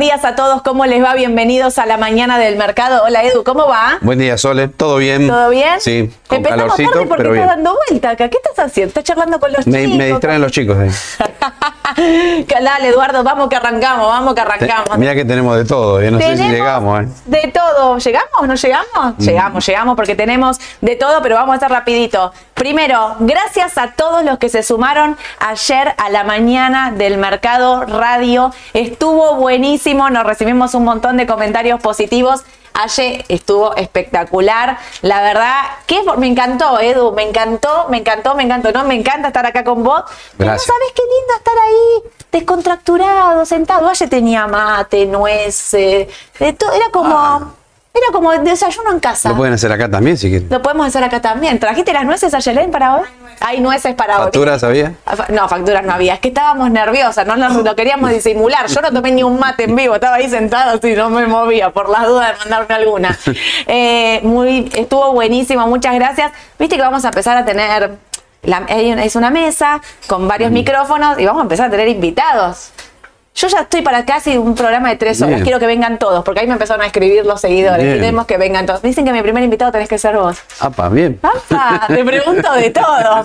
Días a todos, ¿cómo les va? Bienvenidos a la mañana del mercado. Hola Edu, ¿cómo va? Buen día, Sole. ¿Todo bien? ¿Todo bien? Sí, con Empezamos calorcito, tarde porque pero está bien. dando vuelta acá. ¿Qué estás haciendo? ¿Estás charlando con los Me, chicos? me distraen los chicos. ahí. Dale, Eduardo, vamos que arrancamos, vamos que arrancamos. Mira que tenemos de todo, eh, no sé si llegamos. eh. De todo. ¿Llegamos? ¿No llegamos? Mm. Llegamos, llegamos porque tenemos de todo, pero vamos a estar rapidito. Primero, gracias a todos los que se sumaron ayer a la mañana del Mercado Radio. Estuvo buenísimo, nos recibimos un montón de comentarios positivos. Ayer estuvo espectacular. La verdad que me encantó, Edu. Me encantó, me encantó, me encantó. No, me encanta estar acá con vos. Pero no Gracias. sabes qué lindo estar ahí, descontracturado, sentado. Ayer tenía mate, nueces, de todo. Era como, era como desayuno en casa. Lo pueden hacer acá también si quieren. Lo podemos hacer acá también. ¿Trajiste las nueces, Ayelén, para hoy? Hay nueces para hoy. ¿Facturas había? No, facturas no había. Es que estábamos nerviosas, no nos lo queríamos disimular. Yo no tomé ni un mate en vivo, estaba ahí sentada así, no me movía por las dudas de mandarme alguna. Eh, muy, estuvo buenísimo, muchas gracias. Viste que vamos a empezar a tener, la- es una mesa con varios micrófonos y vamos a empezar a tener invitados. Yo ya estoy para casi un programa de tres horas. Bien. Quiero que vengan todos, porque ahí me empezaron a escribir los seguidores. Bien. Queremos que vengan todos. Dicen que mi primer invitado tenés que ser vos. Apa, bien. ¡Apa! Te pregunto de todo.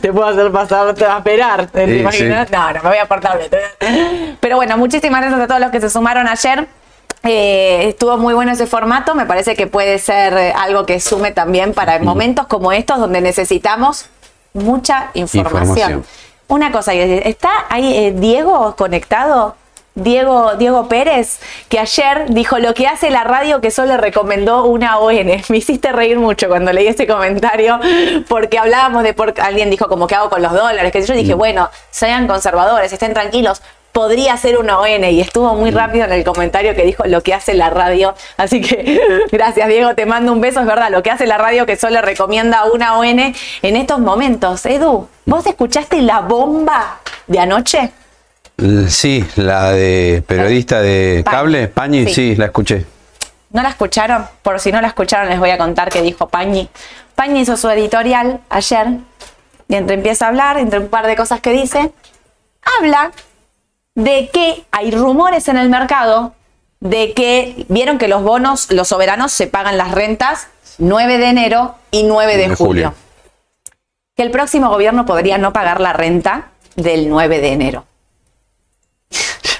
Te puedo hacer pasar a esperar. ¿Te Sí, imaginas? No, no, me voy a portar bien. Pero bueno, muchísimas gracias a todos los que se sumaron ayer. Eh, estuvo muy bueno ese formato. Me parece que puede ser algo que sume también para momentos como estos donde necesitamos mucha información. Información. Una cosa, ¿está ahí eh, Diego conectado? Diego, Diego Pérez, que ayer dijo lo que hace la radio que solo le recomendó una ON. Me hiciste reír mucho cuando leí este comentario, porque hablábamos de por alguien dijo como que hago con los dólares, que yo dije, bueno, sean conservadores, estén tranquilos. Podría ser una ON y estuvo muy rápido en el comentario que dijo lo que hace la radio. Así que gracias, Diego. Te mando un beso. Es verdad, lo que hace la radio que solo recomienda una ON en estos momentos. Edu, ¿vos escuchaste la bomba de anoche? L- Sí, la de periodista de cable, Pañi, Sí. sí. la escuché. ¿No la escucharon? Por si no la escucharon, les voy a contar qué dijo Pañi. Pañi hizo su editorial ayer y entre empieza a hablar, entre un par de cosas que dice, habla de que hay rumores en el mercado de que vieron que los bonos, los soberanos se pagan las rentas 9 de enero y 9 de, De julio. julio. Que el próximo gobierno podría no pagar la renta del 9 de enero.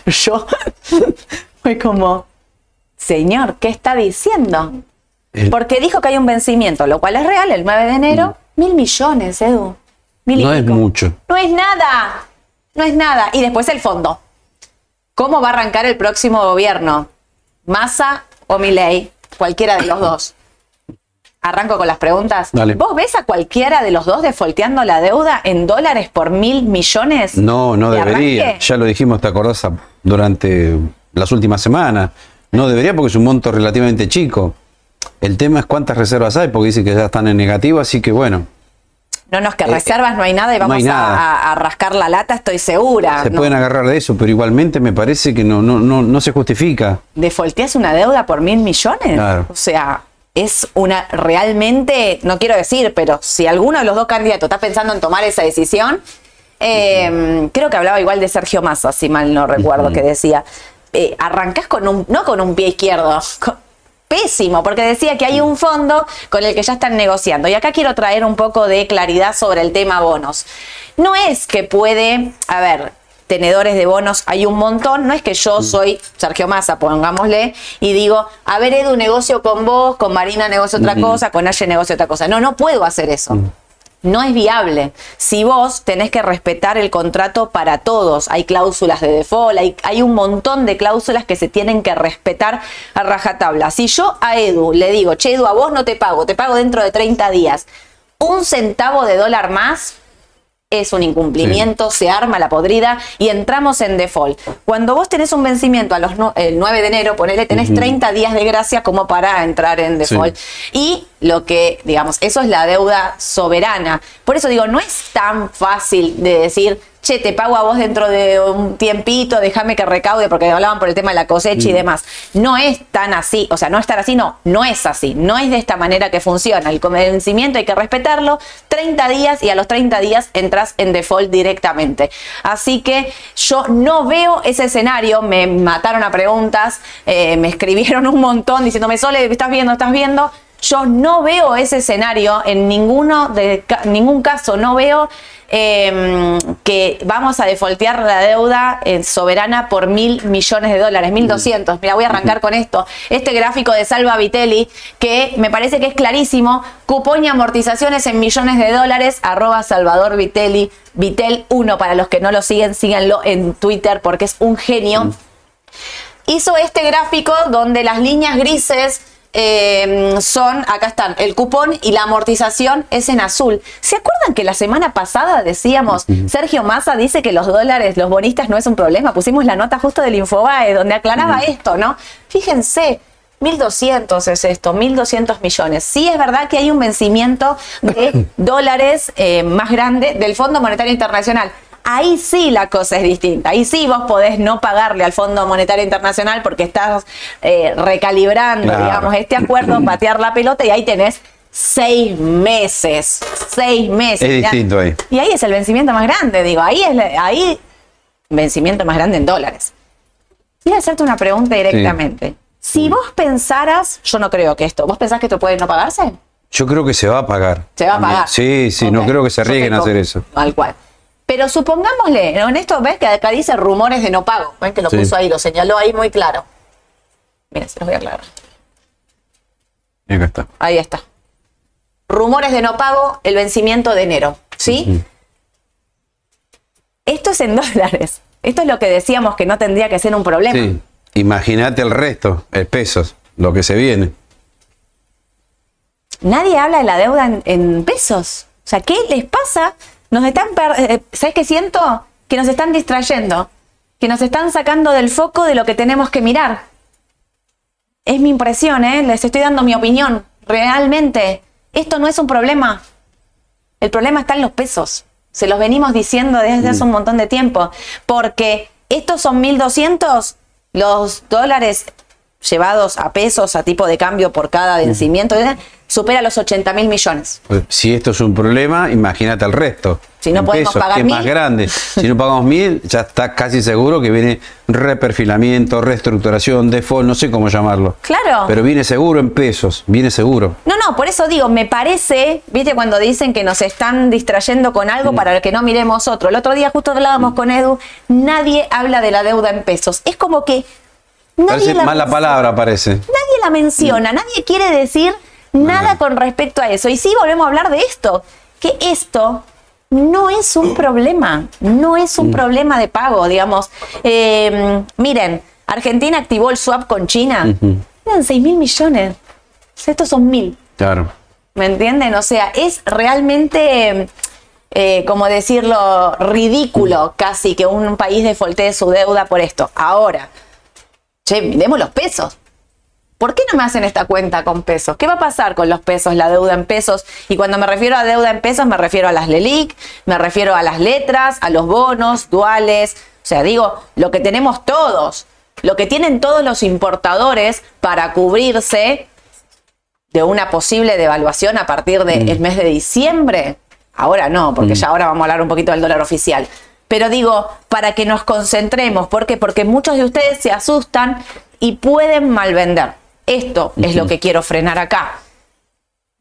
Yo fue como, señor, ¿qué está diciendo? El- Porque dijo que hay un vencimiento, lo cual es real, el 9 de enero, mil millones, Edu. Mil no es mucho. No es nada, no es nada. Y después el fondo. ¿Cómo va a arrancar el próximo gobierno? ¿Massa o Milei? Cualquiera de los dos. Arranco con las preguntas. Dale. ¿Vos ves a cualquiera de los dos defolteando la deuda en dólares por mil millones? No, no de debería. arranque? Ya lo dijimos, ¿te acordás? Durante las últimas semanas. No debería porque es un monto relativamente chico. El tema es cuántas reservas hay, porque dice que ya están en negativo, así que bueno, No, no, es que reservas no hay nada y Eh, no vamos a- nada. A, a rascar la lata, estoy segura. se No. pueden agarrar de eso, pero igualmente me parece que no, no, no, no se justifica. defolteas una deuda por mil millones. Claro. O sea, es una realmente, no quiero decir, pero si alguno de los dos candidatos está pensando en tomar esa decisión, eh, creo que hablaba igual de Sergio Massa, si mal no recuerdo, que decía, eh, arrancás con un, no con un pie izquierdo, con- pésimo, porque decía que hay un fondo con el que ya están negociando. Y acá quiero traer un poco de claridad sobre el tema bonos. No es que puede, a ver, tenedores de bonos hay un montón, no es que yo soy Sergio Massa, pongámosle, y digo, a ver Edu, negocio con vos, con Marina negocio otra cosa, con Aye negocio otra cosa. No, no puedo hacer eso. No es viable. Si vos tenés que respetar el contrato para todos, hay cláusulas de default, hay, hay un montón de cláusulas que se tienen que respetar a rajatabla. Si yo a Edu le digo, che Edu, a vos no te pago, te pago dentro de 30 días, un centavo de dólar más, es un incumplimiento, se arma la podrida y entramos en default. Cuando vos tenés un vencimiento a los no- el 9 de enero, ponele, tenés 30 días de gracia como para entrar en default. Y lo que, digamos, eso es la deuda soberana. Por eso digo, no es tan fácil de decir, che, te pago a vos dentro de un tiempito, déjame que recaude, porque hablaban por el tema de la cosecha y Mm. demás. No es tan así, o sea, no estar así, no, no es así, no es de esta manera que funciona. El convencimiento hay que respetarlo, 30 días y a los 30 días entras en default directamente. Así que yo no veo ese escenario, me mataron a preguntas, eh, me escribieron un montón diciéndome, Sole, ¿estás viendo? ¿Estás viendo? Yo no veo ese escenario en ninguno de ningún caso, no veo eh, que vamos a defoltear la deuda eh, soberana por mil millones de dólares, mil doscientos. Mira, voy a arrancar con esto. Este gráfico de Salva Vitelli, que me parece que es clarísimo, cupón y amortizaciones en millones de dólares, arroba Salvador Vitelli, Vitel 1, para los que no lo siguen, síganlo en Twitter porque es un genio hizo este gráfico donde las líneas grises eh, son, acá están, el cupón y la amortización es en azul. ¿Se acuerdan que la semana pasada decíamos, Sergio Massa dice que los dólares, los bonistas no es un problema? Pusimos la nota justo del Infobae donde aclaraba esto, ¿no? Fíjense. 1.200 es esto, 1.200 millones. Sí es verdad que hay un vencimiento de dólares eh, más grande del Fondo Monetario Internacional. Ahí sí la cosa es distinta. Ahí sí vos podés no pagarle al Fondo Monetario Internacional porque estás eh, recalibrando, Claro. digamos, este acuerdo, patear la pelota y ahí tenés seis meses. Seis meses. Es Mirá. distinto ahí. Y ahí es el vencimiento más grande, digo, ahí es la- ahí vencimiento más grande en dólares. Quiero hacerte una pregunta directamente. Si vos pensaras, yo no creo que esto, ¿vos pensás que esto puede no pagarse? Yo creo que se va a pagar. Se va a pagar. Sí, sí, no creo que se arriesguen a hacer eso. Tal cual. Pero supongámosle, ¿no? en esto ves que acá dice rumores de no pago. Ven que lo Sí. puso ahí, lo señaló ahí muy claro. Miren, se los voy a aclarar. Y acá está. Ahí está. Rumores de no pago, el vencimiento de enero. ¿Sí? Esto es en dólares. Esto es lo que decíamos que no tendría que ser un problema. Sí. Imagínate el resto, el pesos, lo que se viene. Nadie habla de la deuda en, en pesos. O sea, ¿qué les pasa? Nos están, per- eh, ¿sabes qué siento? Que nos están distrayendo, que nos están sacando del foco de lo que tenemos que mirar. Es mi impresión, ¿eh? Les estoy dando mi opinión. Realmente, esto no es un problema. El problema está en los pesos. Se los venimos diciendo desde hace un montón de tiempo. Porque estos son 1.200, los dólares llevados a pesos, a tipo de cambio por cada vencimiento, supera los 80 mil millones. Pues, Si esto es un problema, imagínate el resto. Si no En podemos pesos, pagar que es más mil. grande. Si no pagamos mil, ya está casi seguro que viene reperfilamiento, reestructuración, default, no sé cómo llamarlo. Claro. Pero viene seguro en pesos, viene seguro. No, no, por eso digo, me parece, viste, cuando dicen que nos están distrayendo con algo Mm. para que no miremos otro. El otro día justo hablábamos con Edu, nadie habla de la deuda en pesos. Es como que nadie Parece la mala menciona. palabra, parece. Nadie la menciona, Mm. nadie quiere decir nada con respecto a eso. Y sí, volvemos a hablar de esto, que esto no es un problema, no es Mm. un problema de pago, digamos. Eh, miren, Argentina activó el swap con China, eran 6 mil millones, estos son mil. Claro. ¿Me entienden? O sea, es realmente, eh, como decirlo, ridículo casi que un país defoltee su deuda por esto. Ahora, che, miremos los pesos. ¿Por qué no me hacen esta cuenta con pesos? ¿Qué va a pasar con los pesos, la deuda en pesos? Y cuando me refiero a deuda en pesos, me refiero a las LELIC, me refiero a las letras, a los bonos, duales. O sea, digo, lo que tenemos todos, lo que tienen todos los importadores para cubrirse de una posible devaluación a partir del mes de diciembre. Ahora no, porque ya ahora vamos a hablar un poquito del dólar oficial. Pero digo, para que nos concentremos, ¿por qué? Porque muchos de ustedes se asustan y pueden malvender. Esto es lo que quiero frenar acá.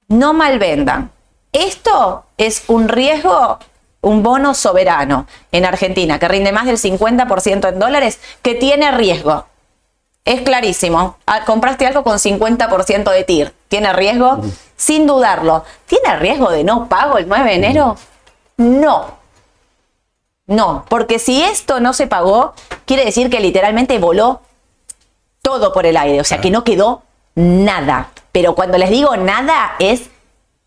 No malvendan. Esto es un riesgo, un bono soberano en Argentina que rinde más del 50% en dólares, que tiene riesgo. Es clarísimo. Ah, Compraste algo con 50% de TIR. ¿Tiene riesgo? Sin dudarlo. ¿Tiene riesgo de no pago el 9 de enero? No. No, porque si esto no se pagó, quiere decir que literalmente voló todo por el aire, o sea que no quedó nada. Pero cuando les digo nada, es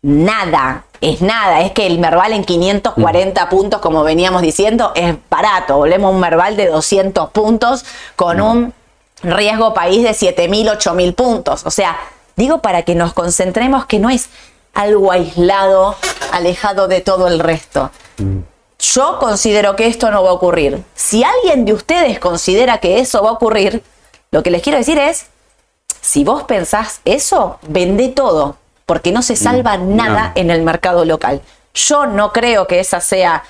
nada, es nada. Es que el Merval en 540 puntos, como veníamos diciendo, es barato. Volvemos a un Merval de 200 puntos con un riesgo país de 7.000, 8.000 puntos. O sea, digo para que nos concentremos que no es algo aislado, alejado de todo el resto. Yo considero que esto no va a ocurrir. Si alguien de ustedes considera que eso va a ocurrir, lo que les quiero decir es, si vos pensás eso, vende todo, porque no se salva nada en el mercado local. Yo no creo que esa sea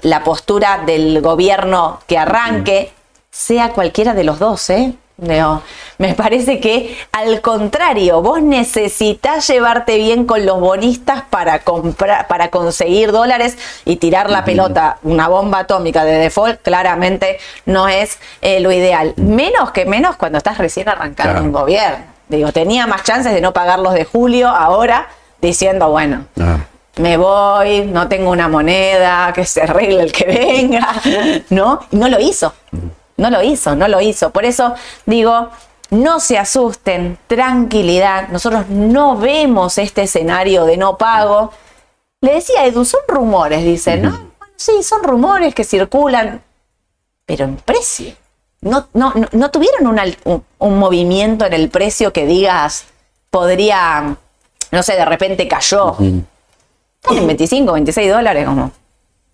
la postura del gobierno que arranque, sea cualquiera de los dos, ¿eh? No, me parece que al contrario, vos necesitas llevarte bien con los bonistas para comprar, para conseguir dólares y tirar la pelota. Una bomba atómica de default claramente no es eh, lo ideal. Menos que menos cuando estás recién arrancando Claro. un gobierno. Digo, tenía más chances de no pagar los de julio ahora diciendo, bueno, Ah. me voy, no tengo una moneda, que se arregle el que venga, ¿no? Y no lo hizo, no lo hizo, no lo hizo. Por eso digo, no se asusten, tranquilidad, nosotros no vemos este escenario de no pago. Le decía Edu, son rumores, dice, ¿no? Bueno, sí, son rumores que circulan, pero en precio. No, no, no, no tuvieron un- un movimiento en el precio que digas podría, no sé, de repente cayó. Están en 25, 26 dólares como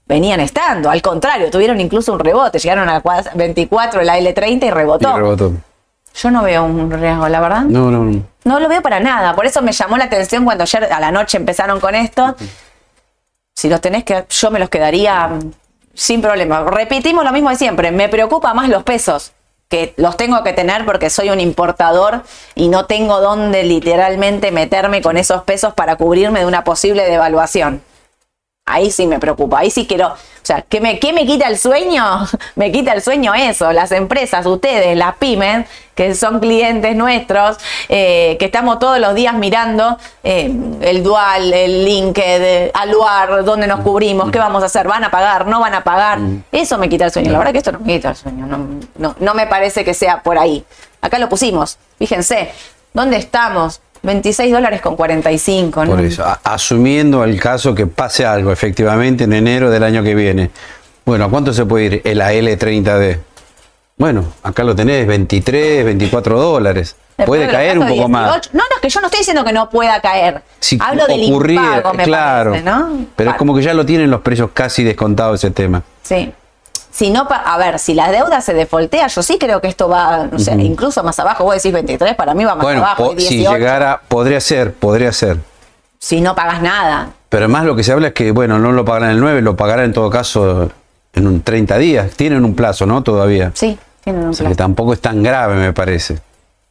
venían estando. Al contrario, tuvieron incluso un rebote. Llegaron a cua- 24 la L30 y Y rebotó. rebotó. Yo no veo un riesgo, la verdad. No, no, no. No lo veo para nada. Por eso me llamó la atención cuando ayer a la noche empezaron con esto. Si los tenés que, yo me los quedaría sin problema. Repetimos lo mismo de siempre. Me preocupa más los pesos, que los tengo que tener porque soy un importador y no tengo dónde literalmente meterme con esos pesos para cubrirme de una posible devaluación. Ahí sí me preocupa, ahí sí quiero, o sea, ¿qué me, qué me quita el sueño? me quita el sueño eso, las empresas, ustedes, las pymes, que son clientes nuestros, eh, que estamos todos los días mirando eh, el dual, el LinkedIn, Aluar, dónde nos cubrimos, qué vamos a hacer, van a pagar, no van a pagar. Eso me quita el sueño, la verdad que esto no me quita el sueño, no, no, no me parece que sea por ahí. Acá lo pusimos, fíjense, ¿dónde estamos? 26 dólares con 45, ¿no? Por eso, asumiendo el caso que pase algo efectivamente en enero del año que viene. Bueno, ¿a cuánto se puede ir el AL30D? Bueno, acá lo tenés, 23, 24 dólares. Después Puede caer un poco más. 18. No, no, es que yo no estoy diciendo que no pueda caer. Si Hablo del impago, me claro. parece, ¿no? Pero es como que ya lo tienen los precios casi descontados ese tema. Sí. Si no, a ver, si la deuda se defoltea, yo sí creo que esto va, no sé, incluso más abajo. Vos decís 23, para mí va más Bueno, abajo. y si 18, llegara, podría ser, podría ser. si no pagas nada. Pero además lo que se habla es que, bueno, no lo pagarán el 9, lo pagarán en todo caso en un 30 días. Tienen un plazo, ¿no? Todavía. Sí, tienen un O sea que plazo. tampoco es tan grave, me parece.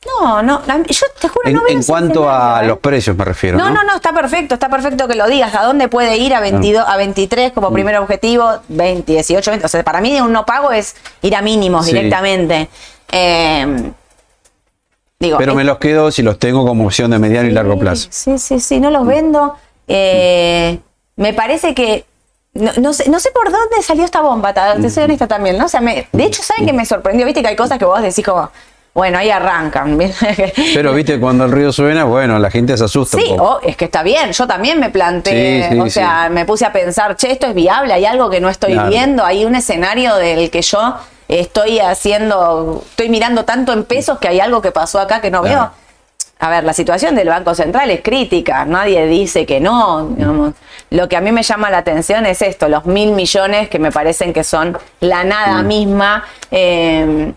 No, no, yo te juro En, no en cuanto a ¿eh? los precios me refiero. No, No, no, no, está perfecto, está perfecto que lo digas. ¿A dónde puede ir a 22, a 23 como Mm. primer objetivo? 20, 18, 20. O sea, para mí un no pago es ir a mínimos Sí. directamente. Eh, digo, Pero es- me los quedo si los tengo como opción de mediano y largo plazo. Sí, sí, sí, no los vendo. Eh, me parece que. No, no sé, no sé por dónde salió esta bomba, te soy honesta también, ¿no? O sea, me- de hecho, ¿saben que me sorprendió? Viste que hay cosas que vos decís como, bueno, ahí arrancan. Pero viste, cuando el río suena, bueno, la gente se asusta Sí, un poco. oh, es que está bien. Yo también me planteé, Sí, sí, o sea, me puse a pensar, che, esto es viable, hay algo que no estoy Claro. viendo, hay un escenario del que yo estoy haciendo, estoy mirando tanto en pesos que hay algo que pasó acá que no Claro. veo. A ver, la situación del Banco Central es crítica, nadie dice que no. digamos. Lo que a mí me llama la atención es esto, los mil millones que me parecen que son la nada Mm. misma. eh,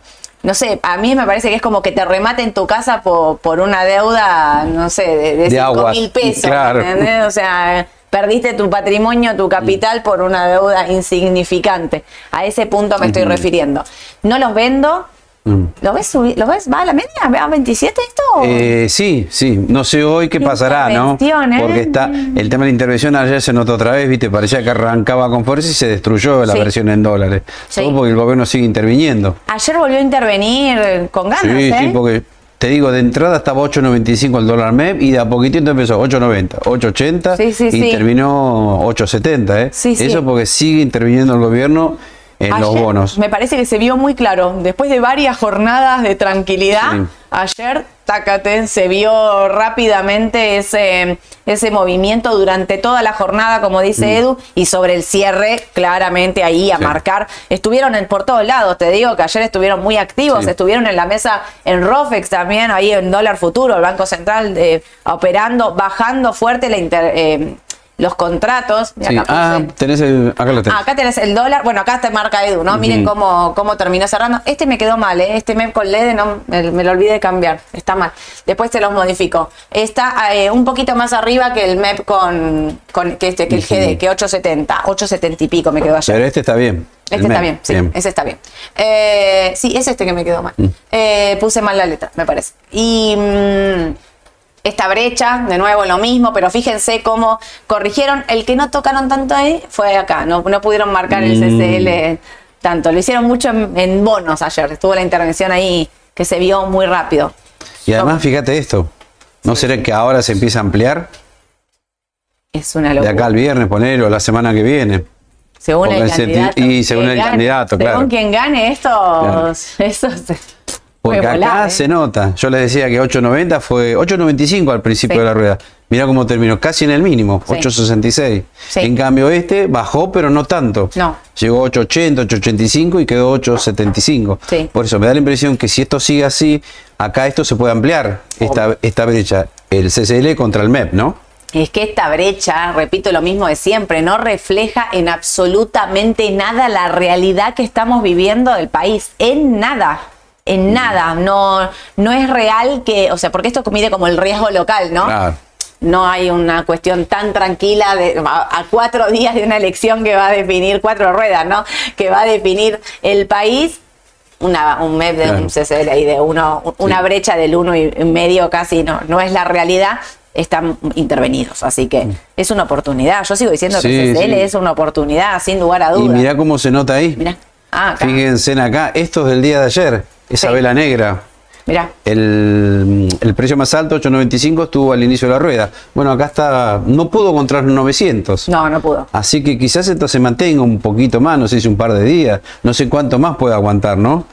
no sé, a mí me parece que es como que te rematen tu casa por, por una deuda, no sé, de, de, De mil pesos. claro. ¿entendés? O sea, perdiste tu patrimonio, tu capital por una deuda insignificante. A ese punto me estoy refiriendo. No los vendo. Mm. ¿Lo ves subir? ¿Lo ves? ¿Va a la media? ¿Va a 27 esto? Eh, sí, sí. No sé hoy qué pasará, ¿no? ¿eh? Porque está el tema de la intervención ayer se notó otra vez, viste, parecía que arrancaba con fuerza y se destruyó la Sí. versión en dólares. Sí. Todo porque el gobierno sigue interviniendo. Ayer volvió a intervenir eh, con ganas, Sí, ¿eh? sí, porque te digo, de entrada estaba 8.95 el dólar MEP y de a poquitito empezó 8.90, 8.80 Sí, y terminó 8.70, ¿eh? Sí, sí. Eso porque sigue interviniendo el gobierno en los bonos. Me parece que se vio muy claro. Después de varias jornadas de tranquilidad, Sí. ayer, tácate, se vio rápidamente ese, ese movimiento durante toda la jornada, como dice Edu, y sobre el cierre, claramente ahí a Mm. Sí. marcar. Estuvieron en, por todos lados, te digo que ayer estuvieron muy activos, Sí. estuvieron en la mesa en Rofex también, ahí en dólar futuro, el Banco Central eh, operando, bajando fuerte la inter- eh, los contratos. Mirá, Sí. acá Ah, tenés el. Acá lo tenés. Acá tenés el dólar. Bueno, acá te marca Edu, ¿no? Miren cómo, cómo terminó cerrando. Este me quedó mal, ¿eh? Este MEP con LED no, me, me lo olvidé de cambiar. Está mal. Después te los modifico. Está eh, un poquito más arriba que el MEP con, con que, este, que el GD, que 870. 870 y pico me quedó ayer. Pero este está bien. Este está bien, sí, ese está bien. Eh, sí, es este que me quedó mal. Mm. Eh, puse mal la letra, me parece. Y mm, esta brecha, de nuevo lo mismo, pero fíjense cómo corrigieron. El que no tocaron tanto ahí fue acá, no, no pudieron marcar el Mm. CCL tanto. Lo hicieron mucho en, en bonos ayer, estuvo la intervención ahí que se vio muy rápido. Y además, fíjate esto. ¿No será que ahora se empieza a ampliar? Es una De locura. acá al viernes, ponerlo, la semana que viene. Según Porque el candidato. y según el gane. candidato, claro. Según quien gane estos, Claro. esos se- Porque acá ¿eh? se nota. Yo les decía que 8.90 fue 8.95 al principio Sí. de la rueda. Mirá cómo terminó, casi en el mínimo, Sí. 8.66. Sí. En cambio este bajó, pero no tanto. No. Llegó a 8.80, 8.85 y quedó 8.75. Sí. Por eso me da la impresión que si esto sigue así, acá esto se puede ampliar, esta, esta brecha, el CCL contra el MEP, ¿no? Es que esta brecha, repito lo mismo de siempre, no refleja en absolutamente nada la realidad que estamos viviendo del país. En nada. En nada. No, no es real que, o sea, porque esto mide como el riesgo local, ¿no? Claro. No hay una cuestión tan tranquila de, a, a cuatro días de una elección que va a definir, cuatro ruedas, ¿no? Que va a definir el país. Una, un MEP de Claro. un CCL ahí de uno, una Sí. brecha del uno y medio casi no, no es la realidad, están intervenidos. Así que es una oportunidad. Yo sigo diciendo que Mm. CCL sí. es una oportunidad, sin lugar a Y dudas. mirá cómo se nota ahí. Mirá. Ah, acá. Fíjense en acá, esto es del día de ayer, esa Sí. vela negra. Mirá. El, el precio más alto, 8.95, estuvo al inicio de la rueda. Bueno, acá está, no pudo contra los 900. No, no pudo. Así que quizás esto se mantenga un poquito más, no sé si un par de días, no sé cuánto más puede aguantar, ¿no?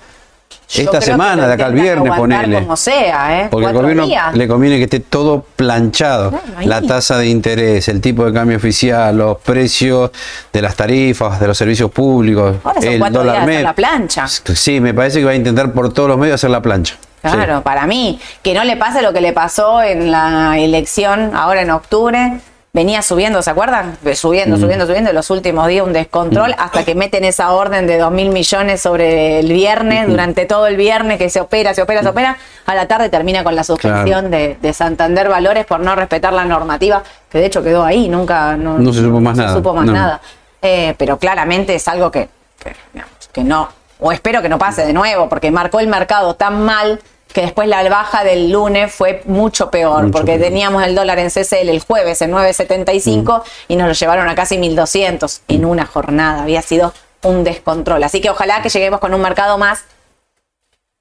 Esta semana, de acá al viernes, ponele. Como sea, ¿eh? Porque al gobierno días. le conviene que esté todo planchado. Claro, la tasa de interés, el tipo de cambio oficial, los precios de las tarifas, de los servicios públicos, Ahora son el días dólar MEP. la plancha. Sí, me parece que va a intentar por todos los medios hacer la plancha. Claro, para mí, que no le pase lo que le pasó en la elección ahora en octubre. Venía subiendo, ¿se acuerdan? Subiendo, subiendo, subiendo. y Los últimos días un descontrol hasta que meten esa orden de dos mil millones sobre el viernes, durante todo el viernes, que se opera, se opera, se opera. A la tarde termina con la suspensión de, de Santander Valores por no respetar la normativa, que de hecho quedó ahí, nunca no, No se supo más nada, supo más no. nada. Eh, pero claramente es algo que, que, digamos, que no, o espero que no pase de nuevo, porque marcó el mercado tan mal que después la baja del lunes fue mucho peor, Mucho porque peor. teníamos el dólar en CCL el jueves en 9.75 y nos lo llevaron a casi 1.200 en una jornada. Había sido un descontrol. Así que ojalá que lleguemos con un mercado más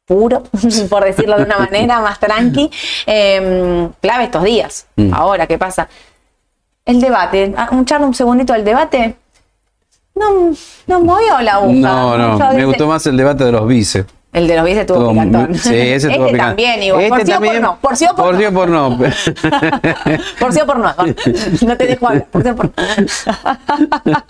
puro, por decirlo de una manera, más tranqui. Eh, clave estos días. Mm. Ahora, ¿qué pasa? El debate, ah, un charla un segundito del debate. No, no movió la aguja. No, no, Yo me desde- gustó más el debate de los vices. El de los tuvo Estuvo picantón. muy- Sí, ese estuvo este picante. también, igual. Este por sí o por también, no. Por sí o por, por no. sí o por no. Por sí o por no. No te dejo hablar. Por sí o por no.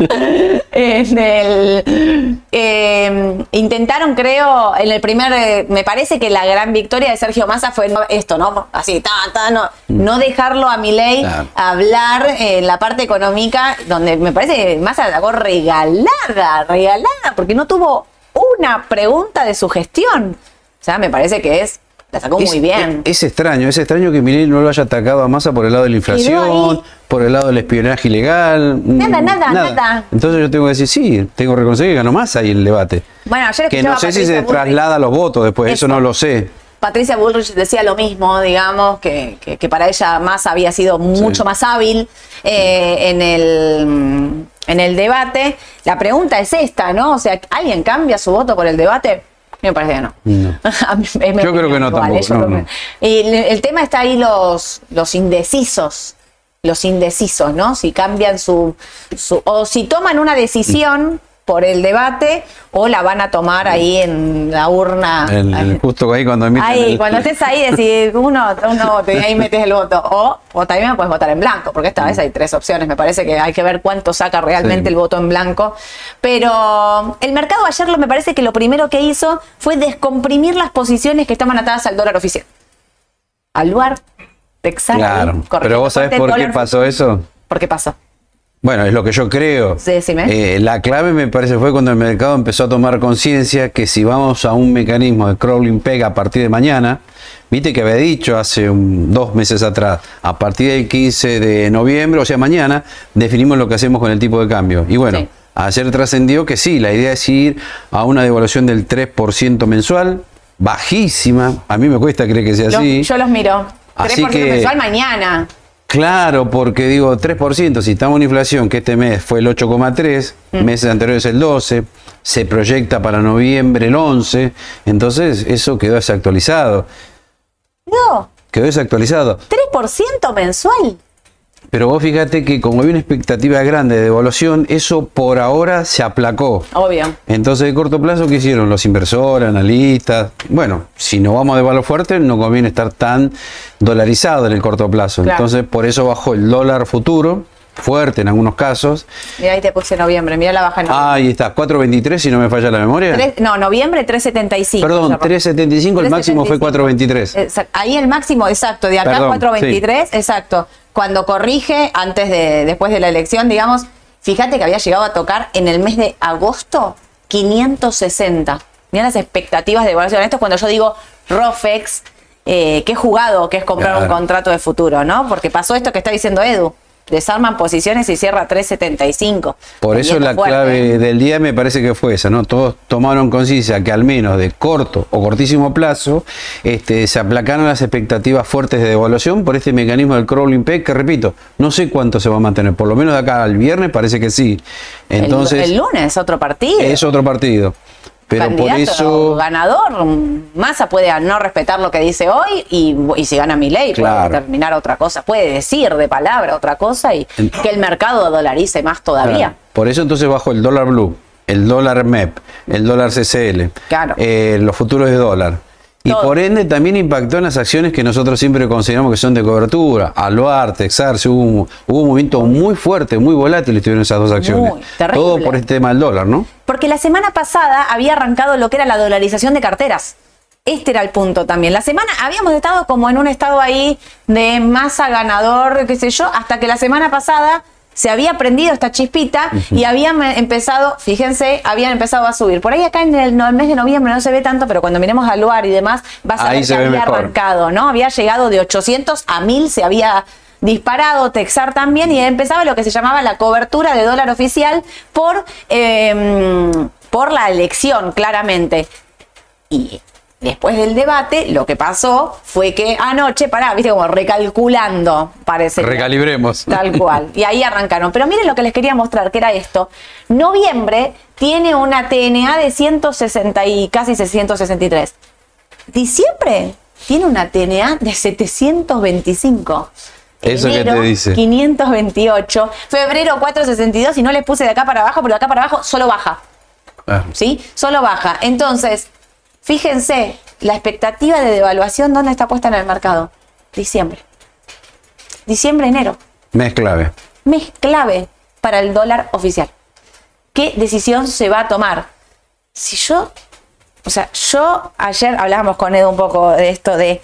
En el, eh, intentaron, creo, en el primer. eh, me parece que la gran victoria de Sergio Massa fue esto, ¿no? Así, ta, ta, no, no dejarlo a Milei Claro. hablar en la parte económica, donde me parece que Massa la sacó regalada, regalada, porque no tuvo una pregunta de su gestión. O sea, me parece que es. La sacó muy bien. Es, extraño, es extraño que Milei no lo haya atacado a Massa por el lado de la inflación, por el lado del espionaje ilegal. Nada, mm, nada, nada. Entonces yo tengo que decir, sí, tengo que reconocer que ganó Massa ahí el debate. Bueno, ayer Que no sé si se traslada a los votos después, eso, Eso. no lo sé. Patricia Bullrich decía lo mismo, digamos, que, que- que para ella Massa había sido mucho Sí. más hábil eh, en, el, en el debate. La pregunta es esta, ¿no? O sea, ¿alguien cambia su voto por el debate? Me parece que no. Mí- Yo creo que no tampoco, no, no. Y el, el tema está ahí los, los indecisos. Los indecisos, ¿no? Si cambian su, su- o si toman una decisión por el debate o la van a tomar ahí en la urna. El- el- justo ahí cuando emiten Ahí, el- cuando estés ahí, decís uno, uno y ahí metes el voto. O, o también puedes votar en blanco, porque esta vez hay tres opciones. Me parece que hay que ver cuánto saca realmente Sí. el voto en blanco. Pero el mercado ayer lo, me parece que lo primero que hizo fue descomprimir las posiciones que estaban atadas al dólar oficial. Al lugar texano. Claro. Pero vos sabés por qué pasó eso. ¿Por qué pasó? Bueno, es lo que yo creo. Sí, decime. Eh, la clave me parece fue cuando el mercado empezó a tomar conciencia que si vamos a un mecanismo de crawling peg a partir de mañana, viste que había dicho hace un- dos meses atrás, a partir del 15 de noviembre, o sea, mañana, definimos lo que hacemos con el tipo de cambio. Y bueno, Sí. ayer trascendió que sí, la idea es ir a una devaluación del 3% mensual, bajísima. A mí me cuesta creer que sea Los- así. yo los miro. Así 3% que- mensual mañana. Claro, porque digo 3%, si estamos en inflación, que este mes fue el 8,3, Mm. meses anteriores el 12, se proyecta para noviembre el 11, entonces eso quedó desactualizado. No, Quedó desactualizado. 3% mensual. Pero vos fíjate que como había una expectativa grande de devaluación, eso por ahora se aplacó. Obvio. Entonces, de corto plazo, ¿qué hicieron? Los inversores, analistas. Bueno, si no vamos de valor fuerte, no conviene estar tan dolarizado en el corto plazo. Claro. Entonces, por eso bajó el dólar futuro, fuerte en algunos casos. Mira, ahí te puse noviembre. Mira la baja en noviembre. Ahí está, 4.23, si no me falla la memoria. No, noviembre 3.75. Perdón, Cerró. 3.75, el máximo fue 3.75. 4.23. Exacto. Ahí el máximo, exacto, de acá Perdón, 4.23, exacto. Cuando corrige, antes de, después de la elección, digamos, fíjate que había llegado a tocar en el mes de agosto 560. Mira las expectativas de evaluación. Esto es cuando yo digo Rofex, eh, qué jugado que es comprar un contrato de futuro, ¿no? Porque pasó esto que está diciendo Edu. Desarman posiciones y cierra 3.75. Por eso la fuerte. clave del día me parece que fue esa, ¿no? Todos tomaron conciencia que al menos de corto o cortísimo plazo este, se aplacaron las expectativas fuertes de devaluación por este mecanismo del crawling peg, que repito, no sé cuánto se va a mantener, por lo menos de acá al viernes parece que sí. Entonces, el, lunes, otro partido. es otro partido. Pero por candidato eso... ganador, Massa puede no respetar lo que dice hoy y, y si gana mi ley puede Claro. terminar otra cosa, puede decir de palabra otra cosa y que el mercado dolarice más todavía. Claro. Por eso entonces bajó el dólar blue, el dólar MEP, el dólar CCL, Claro. eh, los futuros de dólar. Y Todo. por ende también impactó en las acciones que nosotros siempre consideramos que son de cobertura. Aluar, Texarse, hubo, un- hubo un movimiento muy fuerte, muy volátil estuvieron esas dos acciones. Muy, terrible. Todo por este tema del dólar, ¿no? Porque la semana pasada había arrancado lo que era la dolarización de carteras. Este era el punto también. La semana habíamos estado como en un estado ahí de masa ganador, qué sé yo, hasta que la semana pasada se había prendido esta chispita y habían empezado, fíjense, habían empezado a subir. Por ahí acá en el, no- el mes de noviembre no se ve tanto, pero cuando miremos al lugar y demás, vas a ver se que había mejor. arrancado, ¿no? Había llegado de 800 a 1000, se había disparado, Texar también, y empezaba lo que se llamaba la cobertura de dólar oficial por, eh, por la elección, claramente. Y después del debate, lo que pasó fue que anoche, pará, viste, como recalculando, parece. Recalibremos. Tal cual. Y ahí arrancaron. Pero miren lo que les quería mostrar, que era esto. Noviembre tiene una TNA de 160 y casi 663. Diciembre tiene una TNA de 725. Eso que te dice. 528. Febrero 462 y no les puse de acá para abajo, porque de acá para abajo solo baja. Ah, ¿sí? Solo baja. Entonces, fíjense, la expectativa de devaluación, ¿dónde está puesta en el mercado? Diciembre. Diciembre, enero. mes clave. Mes clave para el dólar oficial. ¿Qué decisión se va a tomar? Si yo, o sea, yo ayer hablábamos con Edu un poco de esto de,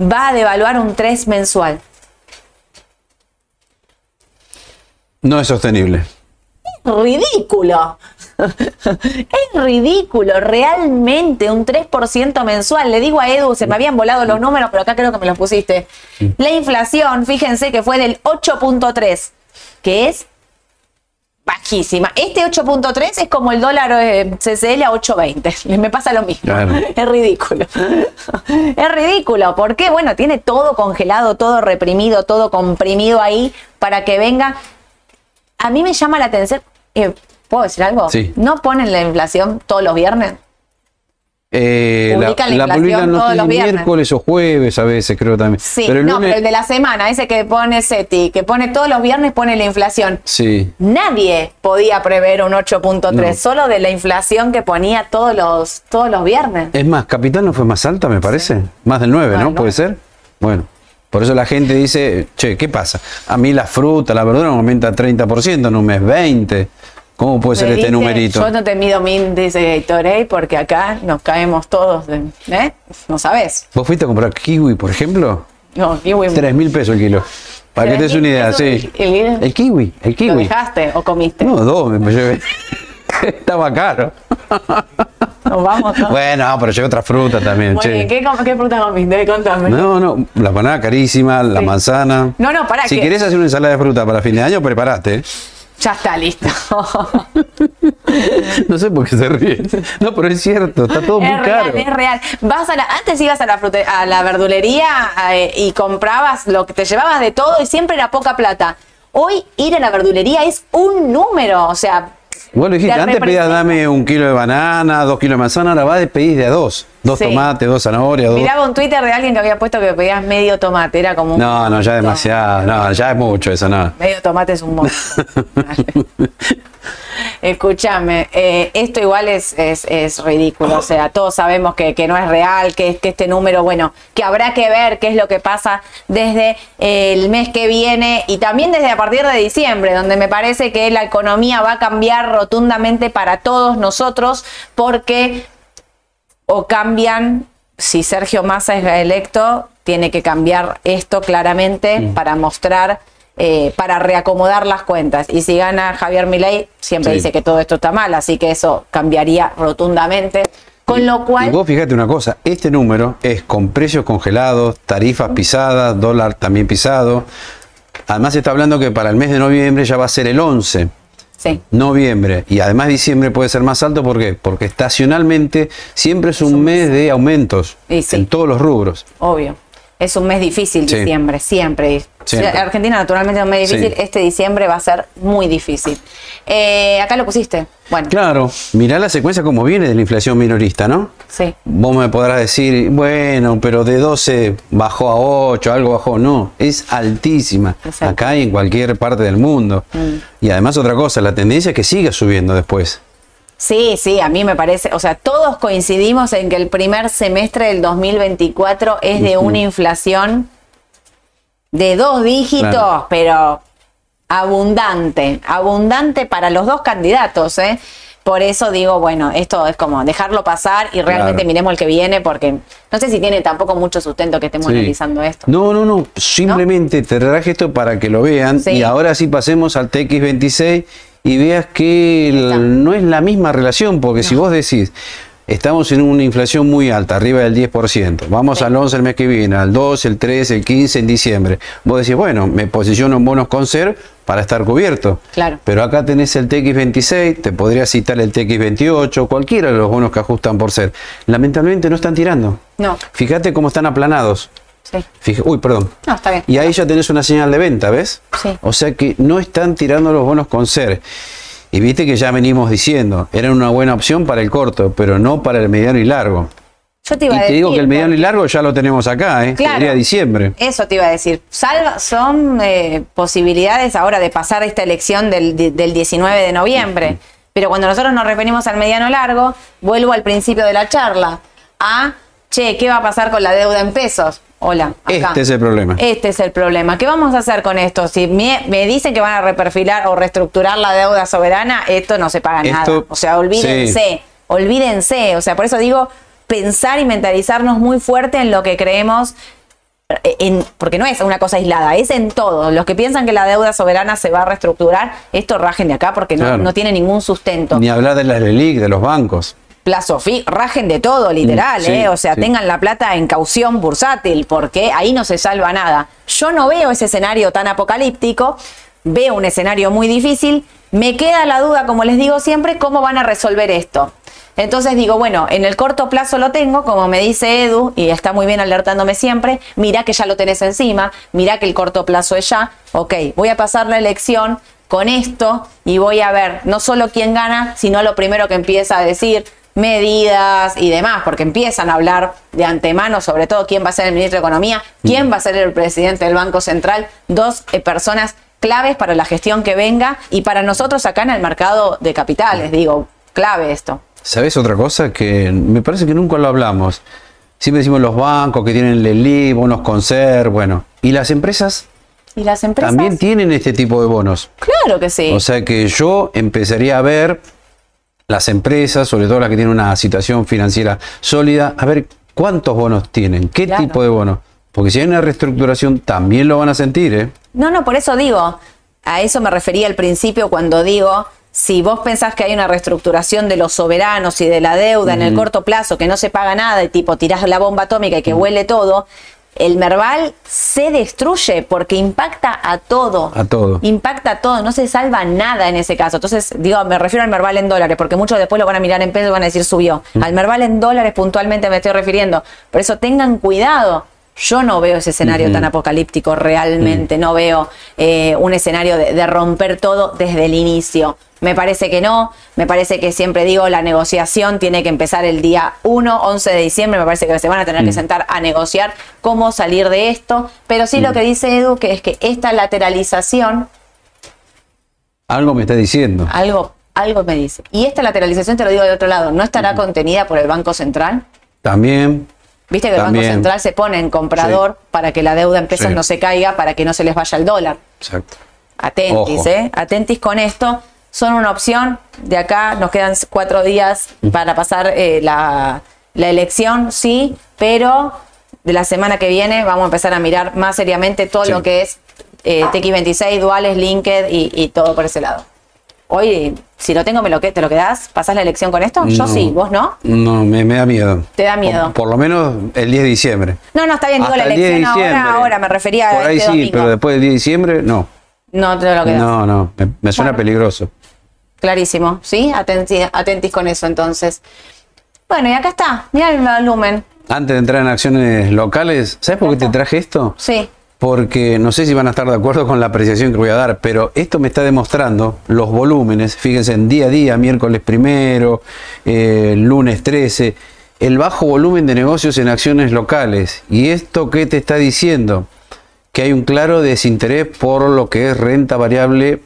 va a devaluar un 3 mensual. No es sostenible. ridículo. Es ridículo, realmente, un 3% mensual. Le digo a Edu, se me habían volado los números, pero acá creo que me los pusiste. La inflación, fíjense que fue del 8.3, que es bajísima. Este 8.3 es como el dólar eh, CCL a 8.20. Me pasa lo mismo. Claro. Es ridículo. es ridículo. ¿Por qué? Bueno, tiene todo congelado, todo reprimido, todo comprimido ahí para que venga a mí me llama la atención. eh, ¿Puedo decir algo? Sí. ¿No ponen la inflación todos los viernes? Eh, la la inflación publican no todos los viernes. miércoles o jueves a veces, creo también. Sí, Pero el no, lunes- pero el de la semana, ese que pone SETI, que pone todos los viernes, pone la inflación. Sí. Nadie podía prever un 8.3, No. solo de la inflación que ponía todos los, todos los viernes. Es más, Capital no fue más alta, me parece. Más del 9, Más ¿no? ¿Puede ser? Bueno, por eso la gente dice, che, ¿qué pasa? A mí la fruta, la verdura me aumenta 30% en un mes, 20. ¿Cómo puede ser este dice, numerito? Yo no te mido mi índice de Gatorade porque acá nos caemos todos. de- ¿Eh? No sabes. ¿Vos fuiste a comprar kiwi, por ejemplo? No, kiwi. 3 mil pesos el kilo. Para que te des una idea, sí. ¿El Lidl? El kiwi, el ¿Lo kiwi. dejaste o comiste? No, dos me llevé. Estaba caro. Nos vamos. ¿no? Bueno, pero llevé otra fruta también, Muy che. bien, ¿qué, fruta comiste? Contame. No, no, la banana carísima, la manzana. No, no, pará, Si que- querés hacer una ensalada de fruta para fin de año, prepárate. Ya está listo. No sé por qué se ríe. No, pero es cierto, está todo muy es real, caro. es real. Vas a la, antes ibas a la, frute- a la verdulería eh, y comprabas lo que te llevabas de todo y siempre era poca plata. Hoy ir a la verdulería es un número, o sea, lo dijiste, te antes pedías dame un kilo de banana, dos kilos de manzana, ahora vas de pedís de a dos. Dos Sí. tomates, dos zanahorias, dos. miraba un Twitter de alguien que había puesto que pedías medio tomate, era como un No, no, ya montón. demasiado. No, ya es mucho eso, no. Medio tomate es un monstruo. Escúchame, eh, esto igual es, es, es ridículo, o sea, todos sabemos que, que no es real, que, que este número, bueno, que habrá que ver qué es lo que pasa desde el mes que viene y también desde a partir de diciembre, donde me parece que la economía va a cambiar rotundamente para todos nosotros, porque o cambian, si Sergio Massa es electo, tiene que cambiar esto claramente Mm. para mostrar, eh, para reacomodar las cuentas. Y si gana Javier Milei, siempre Sí. dice que todo esto está mal, así que eso cambiaría rotundamente. Con lo Y cual, vos fíjate una cosa, este número es con precios congelados, tarifas pisadas, dólar también pisado. Además se está hablando que para el mes de noviembre ya va a ser el 11. Sí, Noviembre y además diciembre puede ser más alto ¿por qué? porque estacionalmente siempre es un mes de aumentos sí. en todos los rubros. obvio. Es un mes difícil Sí. diciembre, siempre. Siempre. Argentina naturalmente es Sí. difícil, este diciembre va a ser muy difícil. Eh, acá lo pusiste. Bueno, Claro, mirá la secuencia como viene de la inflación minorista, ¿no? sí. Vos me podrás decir, bueno, pero de 12 bajó a 8, algo bajó. No, es altísima. Es alta. Acá y en cualquier parte del mundo. Mm. Y además otra cosa, la tendencia es que siga subiendo después. Sí, sí, a mí me parece, o sea, todos coincidimos en que el primer semestre del 2024 es de una inflación de dos dígitos, Claro. pero abundante, abundante para los dos candidatos, ¿eh? Por eso digo, bueno, esto es como dejarlo pasar y realmente Claro. miremos el que viene, porque no sé si tiene tampoco mucho sustento que estemos Sí. analizando esto. No, no, no. Simplemente te traje esto para que lo vean. Sí. Y ahora sí pasemos al TX26 y veas que no es la misma relación. Porque si vos decís, estamos en una inflación muy alta, arriba del 10%, vamos Sí. al 11 el mes que viene, al 2, el 3, el 15 en diciembre. Vos decís, bueno, me posiciono en bonos con ser para estar cubierto. Claro. Pero acá tenés el TX26, te podría citar el TX28, cualquiera de los bonos que ajustan por ser. Lamentablemente no están tirando. No, Fíjate cómo están aplanados. sí. Fija- uy, perdón. No, está bien. Y ahí ya tenés una señal de venta, ¿ves? Sí. O sea que no están tirando los bonos con ser. Y viste que ya venimos diciendo, era una buena opción para el corto, pero no para el mediano y largo. Yo te Y iba a te decir. digo que el mediano y largo ya lo tenemos acá, ¿eh? Claro. Sería diciembre. Eso te iba a decir. Salva, son eh, posibilidades ahora de pasar esta elección del, del 19 de noviembre. Pero cuando nosotros nos referimos al mediano largo, vuelvo al principio de la charla. A, che, ¿qué va a pasar con la deuda en pesos? Hola. acá. Este es el problema. Este es el problema. ¿Qué vamos a hacer con esto? Si me, me dicen que van a reperfilar o reestructurar la deuda soberana, esto no se paga nada. O sea, olvídense, olvídense. O sea, por eso digo, pensar y mentalizarnos muy fuerte en lo que creemos en- porque no es una cosa aislada, es en todo. Los que piensan que la deuda soberana se va a reestructurar, esto rajen de acá porque no, Claro. no tiene ningún sustento. Ni hablar de las LELIC, de los bancos. Plazo fi- rajen de todo, literal, Mm, sí, ¿eh? O sea, sí. tengan la plata en caución bursátil, porque ahí no se salva nada. Yo no veo ese escenario tan apocalíptico, veo un escenario muy difícil. Me queda la duda, como les digo siempre, cómo van a resolver esto. Entonces digo, bueno, en el corto plazo lo tengo, como me dice Edu, y está muy bien alertándome siempre, mira que ya lo tenés encima, mira que el corto plazo es ya, ok, voy a pasar la elección con esto y voy a ver no solo quién gana, sino lo primero que empieza a decir, medidas y demás, porque empiezan a hablar de antemano, sobre todo quién va a ser el ministro de Economía, quién va a ser el presidente del Banco Central, dos eh, personas claves para la gestión que venga y para nosotros acá en el mercado de capitales, digo, clave esto. ¿Sabes otra cosa? Que me parece que nunca lo hablamos. Siempre decimos los bancos que tienen LELIC, bonos con ser, bueno. ¿Y las empresas? ¿Y las empresas? También tienen este tipo de bonos. Claro que sí. O sea que yo empezaría a ver las empresas, sobre todo las que tienen una situación financiera sólida, a ver cuántos bonos tienen, qué Claro. tipo de bonos. Porque si hay una reestructuración, también lo van a sentir, ¿eh? No, no, por eso digo, a eso me refería al principio cuando digo, si vos pensás que hay una reestructuración de los soberanos y de la deuda en el corto plazo, que no se paga nada, y tipo tirás la bomba atómica y que huele todo, el Merval se destruye porque impacta a todo. A todo. Impacta a todo, no se salva nada en ese caso. Entonces, digo, me refiero al Merval en dólares, porque muchos después lo van a mirar en pesos y van a decir subió. Al Merval en dólares puntualmente me estoy refiriendo. Por eso tengan cuidado. Yo no veo ese escenario tan apocalíptico realmente, no veo eh, un escenario de, de romper todo desde el inicio. Me parece que no, me parece que siempre digo, la negociación tiene que empezar el día 1, 11 de diciembre, me parece que se van a tener que sentar a negociar cómo salir de esto, pero sí lo que dice Edu, que es que esta lateralización, Algo me está diciendo. algo, algo me dice, y esta lateralización, te lo digo de otro lado, ¿no estará contenida por el Banco Central? También. Viste que el Banco. Central se pone en comprador para que la deuda en pesos Sí. no se caiga, para que no se les vaya el dólar. Exacto. Atentis, Ojo. ¿eh? Atentis con esto. Son una opción. De acá nos quedan cuatro días para pasar eh, la, la elección, sí, pero de la semana que viene vamos a empezar a mirar más seriamente todo Sí. lo que es eh, TX26, duales, linked y, y todo por ese lado. Oye, si lo tengo, me lo que, ¿te lo quedás? ¿Pasás la elección con esto? Yo sí, vos no. No, me, me da miedo. Te da miedo. Por, por lo menos el 10 de diciembre. No, no, está bien, digo Hasta la el 10 de elección ahora, ahora, me refería Por a ahí este sí, domingo. pero después del 10 de diciembre, no. No te lo quedás. No, no, me, me suena Bueno. peligroso. Clarísimo, ¿sí? Atenti- atentis con eso entonces. Bueno, y acá está, mira el volumen. Antes de entrar en acciones locales, ¿sabes por qué te traje esto? Sí, Porque no sé si van a estar de acuerdo con la apreciación que voy a dar, pero esto me está demostrando los volúmenes, fíjense, en día a día, miércoles primero, eh, lunes 13, el bajo volumen de negocios en acciones locales. ¿Y esto qué te está diciendo? Que hay un claro desinterés por lo que es renta variable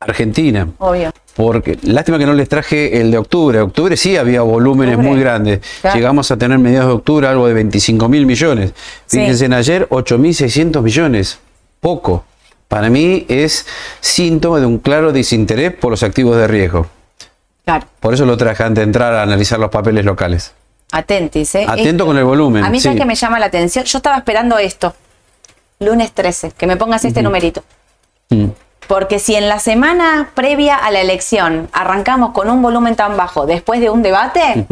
argentina. obvio. Porque, lástima que no les traje el de octubre. Octubre sí había volúmenes Octubre. muy grandes. Claro. Llegamos a tener mediados de octubre algo de 25 mil millones. Sí. Fíjense, en ayer 8.600 millones. Poco. Para mí es síntoma de un claro desinterés por los activos de riesgo. Claro, Por eso lo traje antes de entrar a analizar los papeles locales. atentis, ¿eh? Atento Esto- con el volumen. A mí, ¿sabes sí. que me llama la atención? Yo estaba esperando esto. Lunes 13, que me pongas este numerito. Mm. Porque si en la semana previa a la elección arrancamos con un volumen tan bajo después de un debate,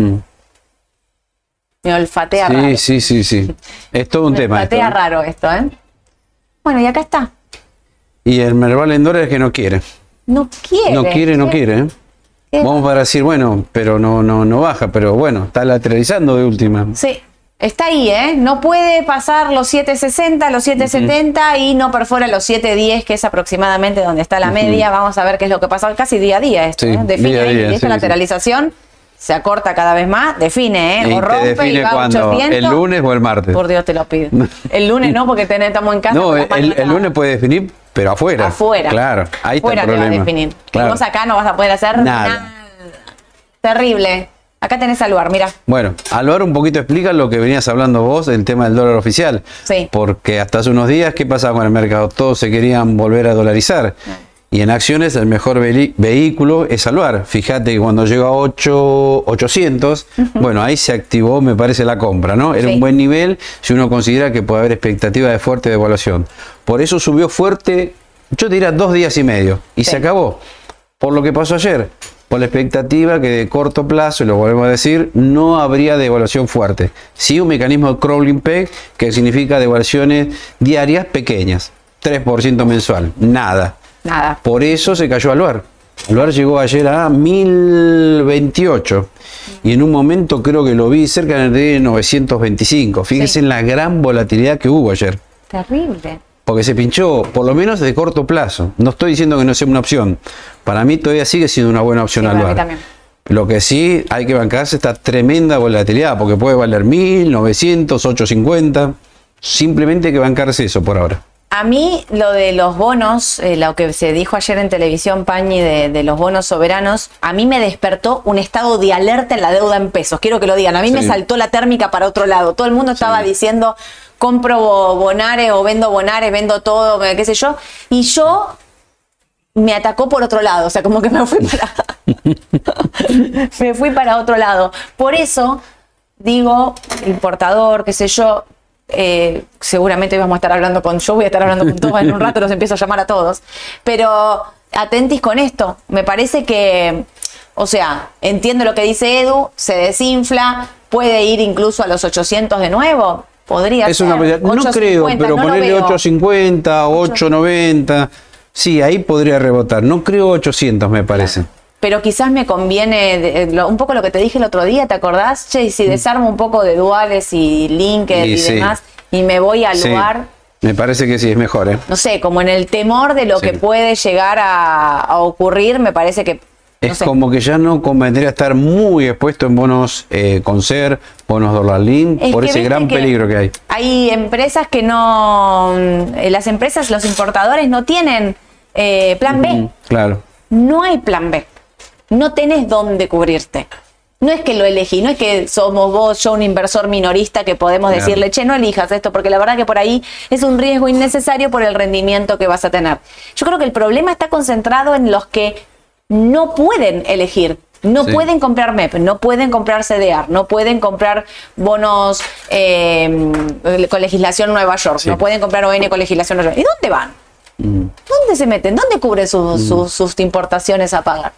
me olfatea raro. Sí, sí, sí, sí. Es todo un me tema. esto, olfatea ¿eh? raro esto, ¿eh? Bueno, y acá está. Y el Merval en dólares que no quiere. No quiere. No quiere, no quiere. ¿eh? ¿Qué? Vamos para decir, bueno, pero no, no, no baja, pero bueno, está lateralizando de última. Sí, está ahí, ¿eh? No puede pasar los 760, los 770 y no perfora los 710, que es aproximadamente donde está la media. Vamos a ver qué es lo que pasa casi día a día esto. Sí, ¿eh? Define día a ahí, día, y esta sí, lateralización se acorta cada vez más, define, ¿eh? Y O rompe y va 800. el lunes o el martes. Por Dios te lo pido. El lunes no, porque ten- estamos en casa. No, el, el lunes puede definir, pero afuera. Afuera. Claro, ahí está Afuera te va a definir. Y Claro. vos acá no vas a poder hacer Nada. nada. Terrible. Acá tenés al mira. Bueno, Álvaro un poquito explica lo que venías hablando vos, el tema del dólar oficial. Sí. Porque hasta hace unos días, ¿qué pasaba con el mercado? Todos se querían volver a dolarizar. Y en acciones el mejor vehículo es salvar. Fíjate que cuando llegó a 8, 800, bueno, ahí se activó, me parece, la compra, ¿no? Era Sí. un buen nivel si uno considera que puede haber expectativa de fuerte devaluación. Por eso subió fuerte, yo diría dos días y medio, y Sí. se acabó. Por lo que pasó ayer, por la expectativa que de corto plazo, y lo volvemos a decir, no habría devaluación fuerte. Sí un mecanismo de crawling peg, que significa devaluaciones diarias pequeñas, 3% mensual, nada. Nada. Por eso se cayó Aluar. Aluar llegó ayer a 1028 y en un momento creo que lo vi cerca de 925. Fíjense Sí. en la gran volatilidad que hubo ayer. Terrible. Porque se pinchó, por lo menos de corto plazo. No estoy diciendo que no sea una opción. Para mí todavía sigue siendo una buena opción Sí, mí Aluar. también. Lo que sí hay que bancarse esta tremenda volatilidad, porque puede valer 1000, 900, 850. Simplemente hay que bancarse eso por ahora. A mí lo de los bonos, eh, lo que se dijo ayer en televisión, Pañi, de, de los bonos soberanos, a mí me despertó un estado de alerta en la deuda en pesos. Quiero que lo digan. A mí me saltó la térmica para otro lado. Todo el mundo estaba Sí. diciendo, compro bo- bonares o vendo bonares, vendo todo, me- qué sé yo. Y yo me atacó por otro lado. O sea, como que me fui para, me fui para otro lado. Por eso digo, el portador, qué sé yo, eh, seguramente vamos a estar hablando con, yo voy a estar hablando con todos, en un rato los empiezo a llamar a todos, pero atentis con esto, me parece que, o sea, entiendo lo que dice Edu, se desinfla, puede ir incluso a los 800 de nuevo, podría Es ser. una. No 850, creo, pero no ponerle veo. 850, 890. Sí, ahí podría rebotar. No creo 800, me parece. Pero quizás me conviene lo- un poco lo que te dije el otro día, ¿te acordás? Che, si desarmo un poco de duales y LinkedIn Mm. Y y, sí. demás, y me voy al Sí, lugar, me parece que sí, es mejor, ¿eh? no sé, como en el temor de lo Sí. que puede llegar a, a ocurrir, me parece que. No Es sé. como que ya no convendría estar muy expuesto en bonos eh, Concer, bonos dólar link, Es por ese gran que peligro que hay. Hay empresas que no. eh, Las empresas, los importadores no tienen eh, plan B. Mm, Claro. No hay plan B. No tenés dónde cubrirte. No es que lo elegí, no es que somos vos, yo, un inversor minorista que podemos Claro. decirle, che, no elijas esto, porque la verdad que por ahí es un riesgo innecesario por el rendimiento que vas a tener. Yo creo que el problema está concentrado en los que no pueden elegir. No Sí. pueden comprar MEP, no pueden comprar CDR, no pueden comprar bonos eh, con legislación Nueva York, Sí. no pueden comprar ON con legislación Nueva York. ¿Y dónde van? Mm. ¿Dónde se meten? ¿Dónde cubren sus, sus- sus importaciones a pagar?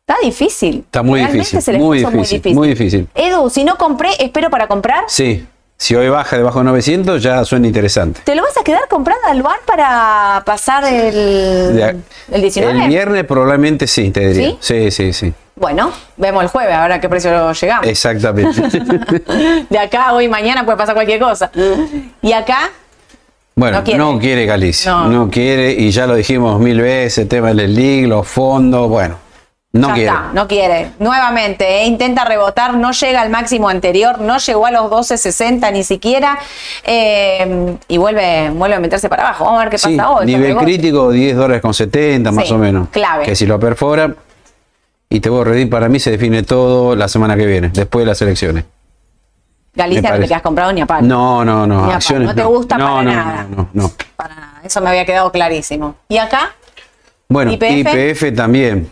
Está difícil. Está muy Realmente difícil, se les muy difícil, muy difícil. Edu, si no compré, espero para comprar. Sí, si hoy baja debajo de 900 ya suena interesante. ¿Te lo vas a quedar comprando al bar para pasar el, el 19? El viernes probablemente sí, te diría. Sí, sí, sí. Bueno, vemos el jueves, a ver a qué precio llegamos. Exactamente. De acá, hoy, mañana puede pasar cualquier cosa. Y acá, Bueno, No no quiere. Galicia. No. No. quiere, y ya lo dijimos mil veces, el tema del league, los fondos, bueno, no ya quiere. está, no quiere. Nuevamente, eh, intenta rebotar, no llega al máximo anterior, no llegó a los 12.60 ni siquiera, eh, y vuelve, vuelve a meterse para abajo. Vamos a ver qué Sí, pasa hoy. nivel crítico 10 dólares con 70 más o menos. clave. Que si lo perfora, y te voy a redir, para mí se define todo la semana que viene, después de las elecciones. Galicia no te parece. quedas comprado ni a palo. No, no, no. Ni a acciones no te gusta no, para no, nada. No, no. Para nada. Eso me había quedado clarísimo. ¿Y acá? Bueno. IPF también.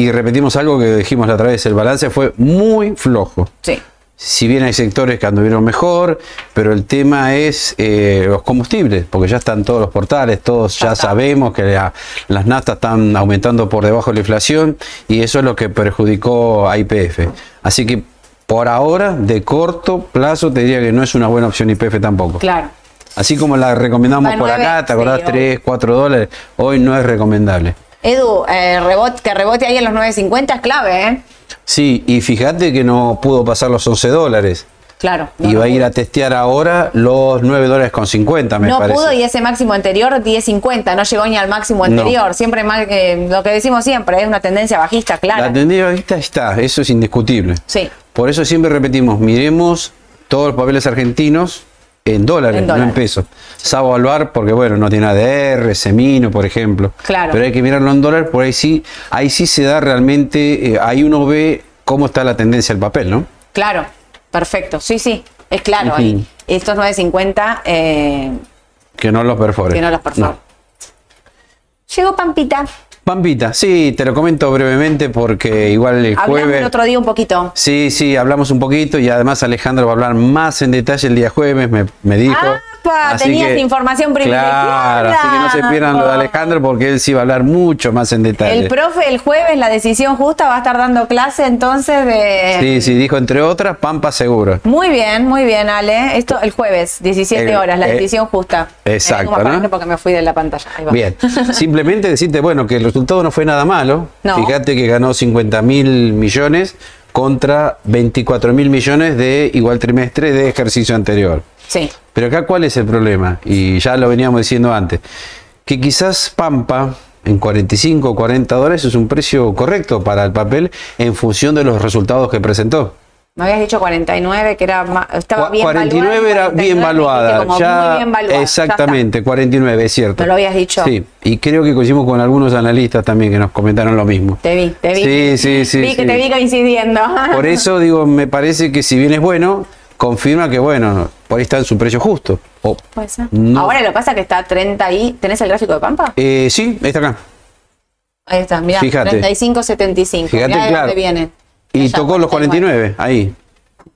Y repetimos algo que dijimos la otra vez, el balance fue muy flojo. Sí. Si bien hay sectores que anduvieron mejor, pero el tema es eh, los combustibles, porque ya están todos los portales, todos Ya sabemos que la- las naftas están aumentando por debajo de la inflación y eso es lo que perjudicó a IPF. Así que por ahora, de corto plazo, te diría que no es una buena opción IPF tampoco. Claro. Así como la recomendamos por acá, ¿te acordás? sí, obvio. 3, 4 dólares, hoy no es recomendable. Edu, eh, rebote, que rebote ahí en los 9.50 es clave, ¿eh? Sí, y fíjate que no pudo pasar los 11 dólares. Claro. no, y no va a ir a testear ahora los 9 dólares con 50, me no parece. pudo y ese máximo anterior 10.50, no llegó ni al máximo No. anterior. Siempre más, eh, lo que decimos siempre, es una tendencia bajista, clara. La tendencia bajista está, eso es indiscutible. Sí. Por eso siempre repetimos, miremos todos los papeles argentinos en dólares, En no en pesos. Salvo Alvar, porque bueno, no tiene ADR, Semino, por ejemplo. Claro. Pero hay que mirarlo en dólares, por ahí sí, ahí sí se da realmente, eh, ahí uno ve cómo está la tendencia del papel, ¿no? Claro, perfecto. Sí, sí, es claro. Ujú. ahí. Estos 9.50 eh, Que no los perfore. que no los perfora. Llegó Pampita. Pampita, sí, te lo comento brevemente porque igual el Hablamos jueves... el otro día un poquito. Sí, sí, hablamos un poquito y además Alejandro va a hablar más en detalle el día jueves, me, me dijo. ¡Apa! Tenías información privilegiada. Claro, así que no se pierdan lo de Alejandro porque él sí va a hablar mucho más en detalle. El profe el jueves, la decisión justa, va a estar dando clase entonces de... Sí, sí, dijo entre otras, Pampa seguro. Muy bien, muy bien, Ale. Esto el jueves, 17 El- horas, la eh, decisión justa. exacto, vengo más para ¿no? porque me fui de la pantalla. Ahí va. Bien, simplemente decirte, bueno, que el resultado no fue nada malo. No. Fíjate que ganó 50 mil millones contra 24 mil millones de igual trimestre de ejercicio anterior. Sí, Pero acá, ¿cuál es el problema? Y ya lo veníamos diciendo antes. Que quizás Pampa en 45 o 40 dólares es un precio correcto para el papel en función de los resultados que presentó. me habías dicho 49, que era estaba bien 49 valuada, era 49 bien valuada. ya, muy bien valuada, ya exactamente, 49, es cierto. ¿Me lo habías dicho? Sí, y creo que coincidimos con algunos analistas también que nos comentaron lo mismo. Te vi, te vi. Sí, sí, sí. Vi que sí. te vi coincidiendo. Por eso digo, me parece que si bien es bueno, confirma que bueno, por ahí está en su precio justo. O- Puede ser. No. Ahora lo que pasa es que está 30 ahí. ¿Tenés el gráfico de Pampa? Eh, sí, ahí está acá. Ahí está, mira, Fíjate. 35, 75. Fíjate, Mirá de claro. dónde viene. Y Allá, tocó los 49. 49, ahí.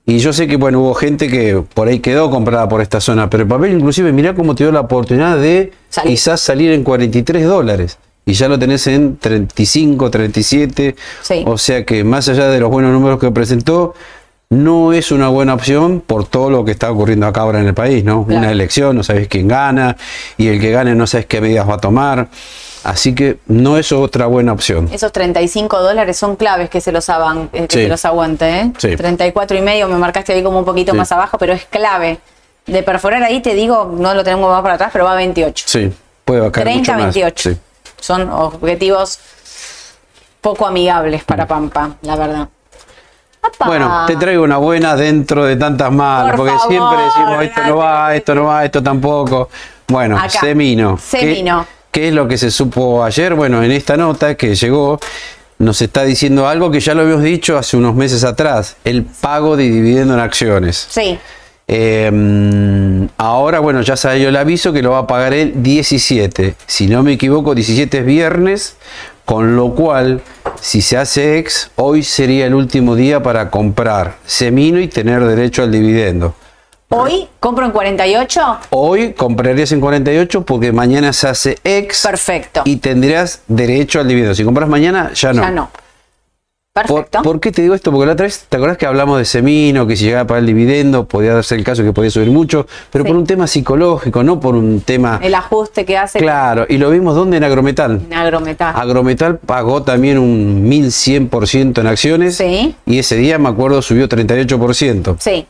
Y yo sé que, bueno, hubo gente que por ahí quedó comprada por esta zona, pero el papel inclusive, mirá cómo te dio la oportunidad de Salir. quizás salir en 43 dólares. Y ya lo tenés en 35, 37. Sí. O sea que más allá de los buenos números que presentó, no es una buena opción por todo lo que está ocurriendo acá ahora en el país, ¿no? Claro. Una elección, no sabes quién gana, y el que gane no sabes qué medidas va a tomar. Así que no es otra buena opción. Esos 35 dólares son claves que se los, aban- eh, que Sí. se los aguante, ¿eh? Sí. 34 y medio, me marcaste ahí como un poquito Sí. más abajo, pero es clave. De perforar ahí, te digo, no lo tenemos más para atrás, pero va a 28. Sí, puede bajar 30 mucho más. 28. Sí. Son objetivos poco amigables para Pampa, la verdad. ¡Apa! Bueno, te traigo una buena dentro de tantas malas, Por porque favor, siempre decimos esto no va, esto no va, esto tampoco. Bueno, Acá. Semino. Semino. ¿Qué, qué es lo que se supo ayer? Bueno, en esta nota que llegó, nos está diciendo algo que ya lo habíamos dicho hace unos meses atrás, el pago de dividendo en acciones. Sí, Eh, ahora, bueno, ya salió el aviso que lo va a pagar el 17. Si no me equivoco, 17 es viernes, con lo cual, si se hace ex, hoy sería el último día para comprar semino y tener derecho al dividendo. hoy compro en 48. Hoy comprarías en 48 porque mañana se hace ex Perfecto. y tendrías derecho al dividendo. Si compras mañana, ya no. Ya no. ¿Por, Perfecto. por qué te digo esto? Porque la otra vez, ¿te acordás que hablamos de Semino, que si llegaba a pagar el dividendo, podía darse el caso que podía subir mucho, pero Sí. por un tema psicológico, no por un tema... El ajuste que hace Claro, y lo vimos ¿dónde? En Agrometal. en agrometal. Agrometal pagó también un 1100% en acciones Sí. y ese día, me acuerdo, subió 38%. Sí,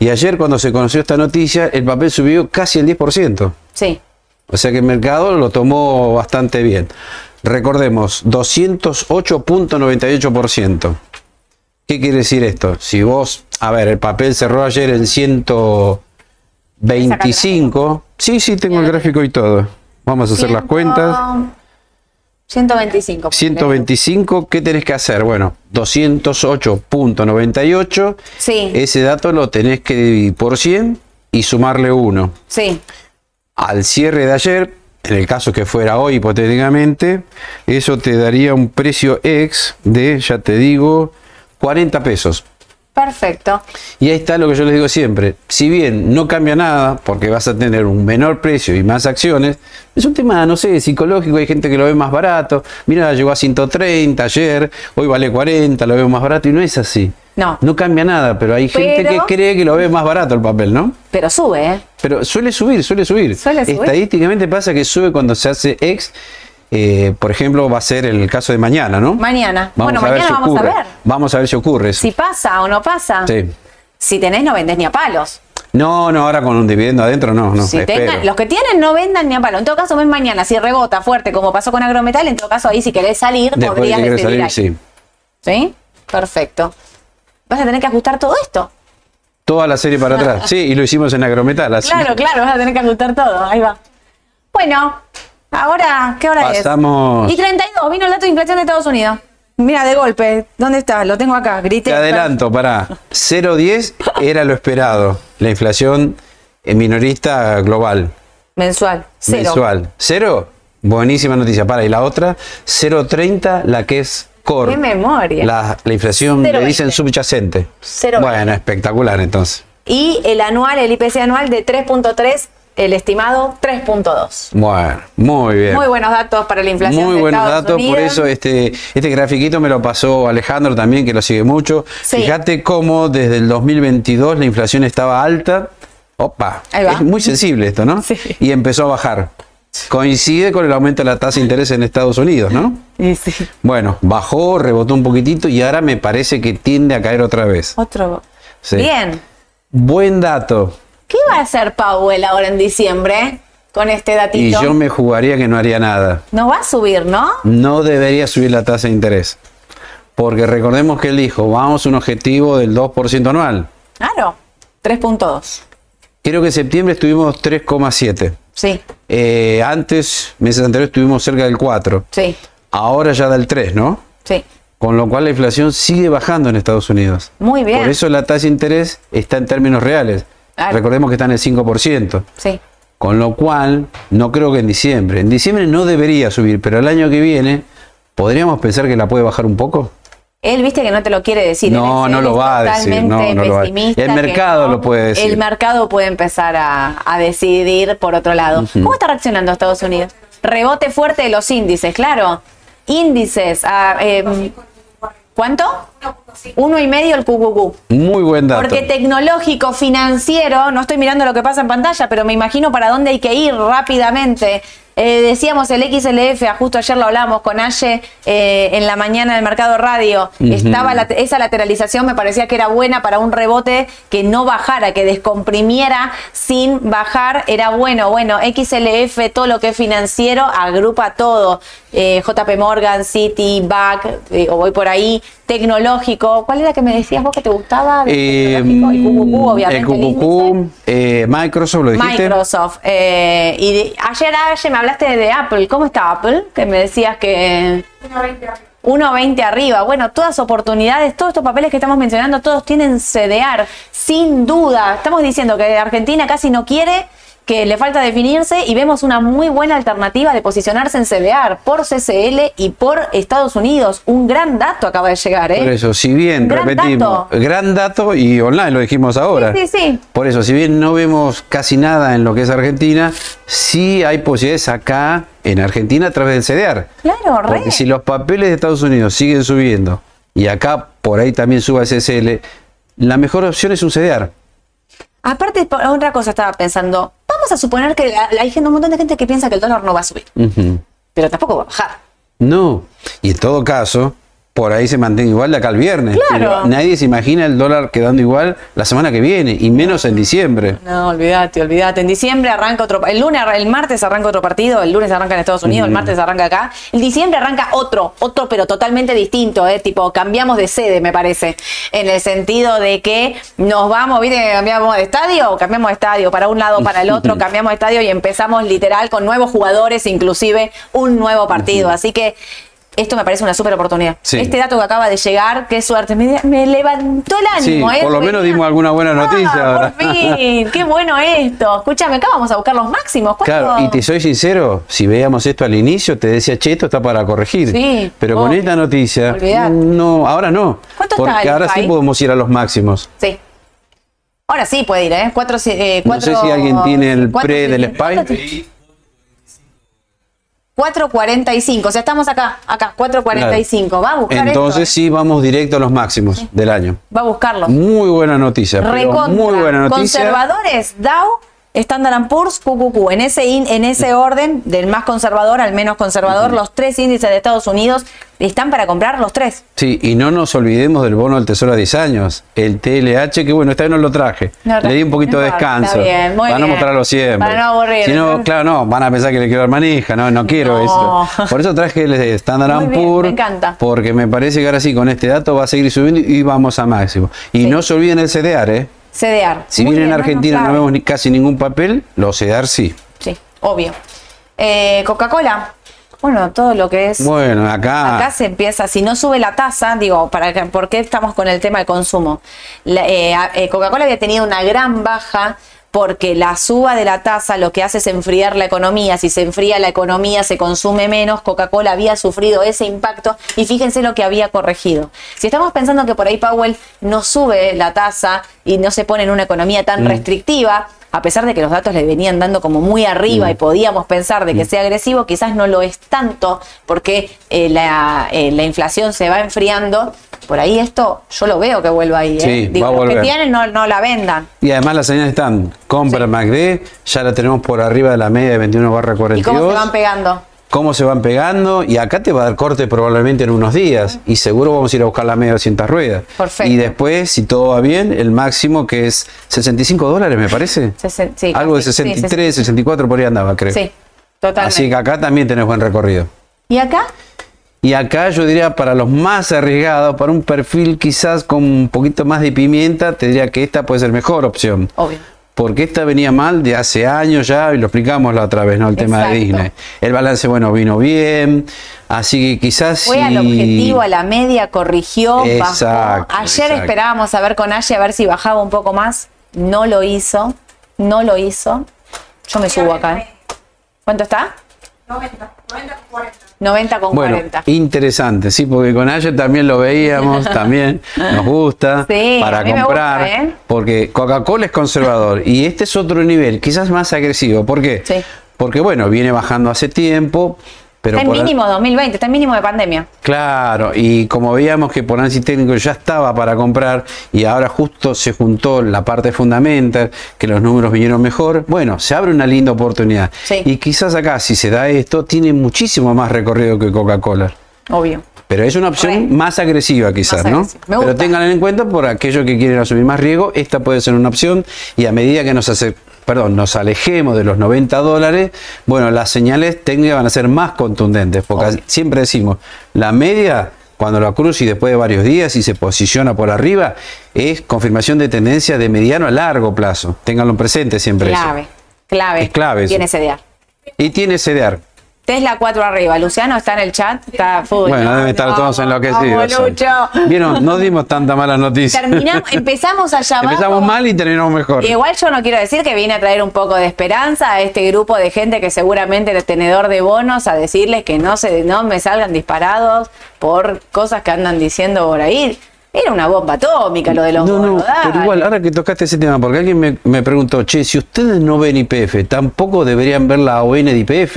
Y ayer cuando se conoció esta noticia, el papel subió casi el 10%. sí. O sea que el mercado lo tomó bastante bien. Recordemos, 208.98%. ¿Qué quiere decir esto? Si vos, a ver, el papel cerró ayer en 125. Sí, sí, tengo el gráfico y todo. Vamos a hacer las cuentas. 125. 125, ¿qué tenés que hacer? Bueno, 208.98. Sí. Ese dato lo tenés que dividir por 100 y sumarle 1. Sí, al cierre de ayer, en el caso que fuera hoy hipotéticamente, eso te daría un precio ex de, ya te digo, 40 pesos. Perfecto. Y ahí está lo que yo les digo siempre. Si bien no cambia nada, porque vas a tener un menor precio y más acciones, es un tema, no sé, psicológico. Hay gente que lo ve más barato. Mira, llegó a 130 ayer, hoy vale 40, lo veo más barato y no es así. No. No cambia nada, pero hay gente Pero- que cree que lo ve más barato el papel, ¿no? Pero sube, ¿eh? Pero suele subir, suele subir. Suele subir. Estadísticamente pasa que sube cuando se hace ex. Eh, por ejemplo, va a ser el caso de mañana, ¿no? Mañana. Vamos bueno, a ver mañana si vamos ocurre. a ver. Vamos a ver si ocurre. Si pasa o no pasa. Sí. Si tenés, no vendés ni a palos. No, no, ahora con un dividendo adentro, no, no. si tengan, los que tienen, no vendan ni a palos. En todo caso, ven mañana. Si rebota fuerte, como pasó con Agrometal, en todo caso, ahí si querés salir, Después de podrías decidir salir, ahí. sí. ¿Sí? Perfecto. Vas a tener que ajustar todo esto. Toda la serie para atrás. Sí, y lo hicimos en agrometal. Así. Claro, claro, vas a tener que ajustar todo. Ahí va. Bueno, ahora, ¿qué hora Pasamos- es? Y 32, vino el dato de inflación de Estados Unidos. Mira, de golpe, ¿dónde está? Lo tengo acá, grité. Te adelanto, para 0,10 era lo esperado. La inflación minorista global. Mensual, cero. Mensual. ¿Cero? Buenísima noticia. Para, y la otra, 0,30, la que es core. ¡Qué memoria! La, la inflación le 0,20. dicen subyacente. 0,20. Bueno, espectacular entonces. Y el anual, el IPC anual de 3.3, el estimado 3.2. Bueno, muy bien. Muy buenos datos para la inflación Muy de buenos Estados datos, por eso este, este grafiquito me lo pasó Alejandro también, que lo sigue mucho. Sí. Fíjate cómo desde el 2022 la inflación estaba alta. Opa, es muy sensible esto, ¿no? Sí. Y empezó a bajar. Coincide con el aumento de la tasa de interés en Estados Unidos, ¿no? Y sí. Bueno, bajó, rebotó un poquitito y ahora me parece que tiende a caer otra vez. Otro. Sí. Bien. Buen dato. ¿Qué va a hacer Powell ahora en diciembre con este Y datito? yo me jugaría que no haría nada. No va a subir, ¿no? no debería subir la tasa de interés. Porque recordemos que él dijo, vamos a un objetivo del 2% anual. Claro. 3.2. Creo que en septiembre estuvimos 3,7. Sí, Eh, antes, meses anteriores, estuvimos cerca del 4. sí, Ahora ya da el 3, ¿no? sí. Con lo cual la inflación sigue bajando en Estados Unidos. Muy bien. Por eso la tasa de interés está en términos reales. Claro. Recordemos que está en el 5%. Sí. Con lo cual, no creo que en diciembre. En diciembre no debería subir, pero el año que viene, ¿podríamos pensar que la puede bajar un poco? Él, viste que no te lo quiere decir. No, no lo va a decir, no, no lo va El mercado lo puede decir. El mercado puede empezar a, a decidir por otro lado. ¿Cómo está reaccionando Estados Unidos? Rebote fuerte de los índices, claro. Índices, a, em, ¿cuánto? Uno y medio el QQQ. Muy buen dato. Porque tecnológico, financiero, no estoy mirando lo que pasa en pantalla, pero me imagino para dónde hay que ir rápidamente. Eh, decíamos el XLF, ah, justo ayer lo hablamos con Aye eh, en la mañana del mercado radio. Estaba la- esa lateralización, me parecía que era buena para un rebote que no bajara, que descomprimiera sin bajar. Era bueno, bueno, XLF, todo lo que es financiero, agrupa todo. Eh, JP Morgan, City, BAC, o voy por ahí, tecnológico. ¿Cuál era que me decías vos que te gustaba? el QQQ, obviamente. el. QQQ, Microsoft, ¿lo dijiste? Microsoft. Y de- ayer, ayer me hablaste de Apple. ¿Cómo está Apple? Que me decías que 1.20 arriba. Bueno, todas oportunidades, todos estos papeles que estamos mencionando, todos tienen CDR. Sin duda. Estamos diciendo que Argentina casi no quiere que le falta definirse y vemos una muy buena alternativa de posicionarse en CDR por CCL y por Estados Unidos. Un gran dato acaba de llegar, ¿eh? Por eso, si bien, Gran repetimos, dato. gran dato y online lo dijimos ahora. Sí, sí, sí. Por eso, si bien no vemos casi nada en lo que es Argentina, sí hay posibilidades acá en Argentina a través del CDR. Claro, re. Porque si los papeles de Estados Unidos siguen subiendo y acá por ahí también suba SSL, la mejor opción es un CDR. Aparte, otra cosa estaba pensando. Vamos a suponer que hay gente- un montón de gente que piensa que el dólar no va a subir, pero tampoco va a bajar. No. Y en todo caso, por ahí se mantiene igual de acá al viernes. Claro. Pero nadie se imagina el dólar quedando igual la semana que viene, y menos en diciembre. No, olvídate, olvídate. En diciembre arranca otro, el lunes, el martes arranca otro partido, el lunes arranca en Estados Unidos, el martes arranca acá. El diciembre arranca otro, otro, pero totalmente distinto, ¿eh? Tipo, cambiamos de sede, me parece. En el sentido de que nos vamos, ¿viste? Cambiamos de estadio, cambiamos de estadio, para un lado, para el otro, cambiamos de estadio y empezamos literal con nuevos jugadores, inclusive un nuevo partido. Así que esto me parece una súper oportunidad. Sí. Este dato que acaba de llegar, qué suerte, me, me levantó el Sí, ánimo. ¿eh? por lo menos dimos alguna buena noticia Ah. Por fin, qué bueno esto. Escúchame, acá vamos a buscar los máximos. ¿Cuánto? Claro, y te soy sincero, si veíamos esto al inicio, te decía, che, esto está para corregir. Sí, Pero con esta noticia, Olvidate. no, ahora no. ¿Cuánto Porque ahora sí podemos ir a los máximos. Sí. Ahora sí puede ir, ¿eh? Cuatro, eh, No sé cuatro- si alguien tiene el cuatro- pre del ¿cuánto SPY. Te- 4.45, o sea, estamos acá, acá, 4.45. Va a buscar Entonces esto, sí vamos directo a los máximos del año. ¿eh? Va a buscarlo. Muy buena noticia. Recontra. muy buena noticia. Conservadores, Dow, Standard Poor's, QQQ. En ese, in- en ese orden, del más conservador al menos conservador, los tres índices de Estados Unidos están para comprar los tres. Sí, y no nos olvidemos del bono del Tesoro a 10 años, el TLH, que bueno, esta vez no lo traje. No, le di un poquito no de descanso. está bien, muy Van a mostrarlo siempre. Para no aburrir. Si no, claro, no, van a pensar que le quiero dar manija, no, no quiero No. eso. Por eso traje el de Standard Poor's, me encanta. porque me parece que ahora sí, con este dato va a seguir subiendo y vamos a máximo. Y Sí. no se olviden el CDR, ¿eh? CDR. Si Muy bien en Argentina no, vemos ni, casi ningún papel, los CDR sí. Sí, obvio. Eh, Coca-Cola. Bueno, todo lo que es. Bueno, acá... Acá se empieza, si no sube la tasa, digo, para ¿por qué estamos con el tema de consumo? Eh, eh, Coca-Cola había tenido una gran baja porque la suba de la tasa lo que hace es enfriar la economía. Si se enfría la economía, se consume menos. Coca-Cola había sufrido ese impacto y fíjense lo que había corregido. Si estamos pensando que por ahí Powell no sube la tasa y no se pone en una economía tan restrictiva, a pesar de que los datos le venían dando como muy arriba y podíamos pensar de que sea agresivo, quizás no lo es tanto porque eh, la, eh, la inflación se va enfriando. Por ahí esto yo lo veo que vuelva ahí. ¿eh? Sí, Digo, va a los que volver. tienen no, no la vendan. Y además las señales están, compra Sí. MACD, ya la tenemos por arriba de la media de 21 barra ¿Y 42. cómo se van pegando? Cómo se van pegando y acá te va a dar corte probablemente en unos días y seguro vamos a ir a buscar la media de 200 ruedas. Perfecto. Y después, si todo va bien, el máximo que es 65 dólares me parece. Sesen- sí, Algo de casi, sí, 63, 64 por ahí andaba, creo. Sí, totalmente. Así que acá también tenés buen recorrido. ¿Y acá? Y acá yo diría para los más arriesgados, para un perfil quizás con un poquito más de pimienta, te diría que esta puede ser mejor opción. Obvio. Porque esta venía mal de hace años ya, y lo explicamos la otra vez, ¿no? El tema de. Disney. El balance, bueno, vino bien, así que quizás Fue al objetivo, a la media, corrigió, bajó. Exacto, Ayer exacto. esperábamos a ver con Aye a ver si bajaba un poco más. No lo hizo. No lo hizo. Yo me subo acá. ¿eh? ¿Cuánto está? 90, 90 con 40. 90 con Bueno, 40. interesante, sí, porque con ayer también lo veíamos, también nos gusta Sí, para a mí me comprar, gusta, ¿eh? porque Coca-Cola es conservador y este es otro nivel, quizás más agresivo. ¿Por qué? Sí. Porque bueno, viene bajando hace tiempo, pero está en mínimo 2020, está en mínimo de pandemia. Claro, y como veíamos que por análisis técnico ya estaba para comprar y ahora justo se juntó la parte fundamental, que los números vinieron mejor, bueno, se abre una linda oportunidad. Sí. Y quizás acá, si se da esto, tiene muchísimo más recorrido que Coca-Cola. Obvio. Pero es una opción Re. más agresiva quizás, Más ¿no? agresiva. Me Pero ténganla en cuenta por aquellos que quieren asumir más riesgo, esta puede ser una opción y a medida que nos hace, perdón, nos alejemos de los 90 dólares, bueno, las señales técnicas van a ser más contundentes, porque siempre decimos, la media cuando la cruza y después de varios días y se posiciona por arriba, es confirmación de tendencia de mediano a largo plazo. Ténganlo presente siempre. eso. Clave. Clave. Es clave. Tiene CDR. Y tiene CDR. Tesla 4 arriba. Luciano está en el chat. Está full. Bueno, deben estar todos enloquecidos. Lucho. Vieron, no dimos tanta mala noticia. Terminamos, empezamos allá abajo. Empezamos mal y terminamos mejor. Igual yo no quiero decir que vine a traer un poco de esperanza a este grupo de gente que seguramente es tenedor de bonos a decirles que no se no me salgan disparados por cosas que andan diciendo por ahí. Era una bomba atómica lo de los No, no, bonos. pero dale. igual, ahora que tocaste ese tema, porque alguien me, me preguntó, che, si ustedes no ven IPF, tampoco deberían ver la ON de IPF.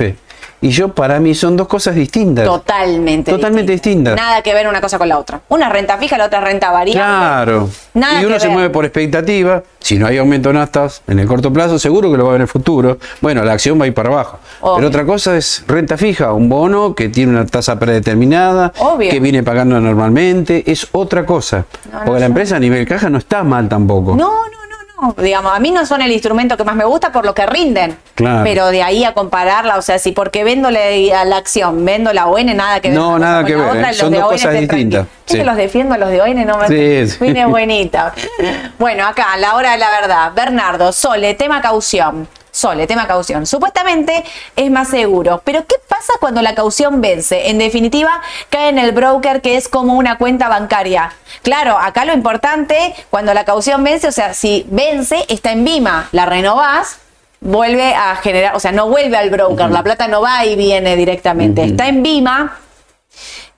Y yo, para mí, son dos cosas distintas. Totalmente. Totalmente distintas. Nada que ver una cosa con la otra. Una renta fija, la otra renta variable. Claro. Nada y uno que se ver. mueve por expectativa. Si no hay aumento en astas en el corto plazo, seguro que lo va a ver en el futuro. Bueno, la acción va a ir para abajo. Obvio. Pero otra cosa es renta fija, un bono que tiene una tasa predeterminada, Obvio. que viene pagando normalmente. Es otra cosa. No, no, Porque la empresa a nivel caja no está mal tampoco. No, no, no. Digamos, a mí no son el instrumento que más me gusta por lo que rinden. Claro. Pero de ahí a compararla, o sea, si porque vendo la, la acción, vendo la ON, nada que ver. No, nada con que ver, otra, ¿eh? Son dos cosas distintas, Es que los defiendo, los de ON no me Sí, sí. Vine buenita. Bueno, acá, la hora de la verdad. Bernardo, Sole, tema caución. Sole, tema caución. Supuestamente es más seguro. Pero ¿qué pasa cuando la caución vence? En definitiva, cae en el broker que es como una cuenta bancaria. Claro, acá lo importante, cuando la caución vence, o sea, si vence, está en Vima, la renovás, vuelve a generar, o sea, no vuelve al broker, la plata no va y viene directamente. Está en Vima,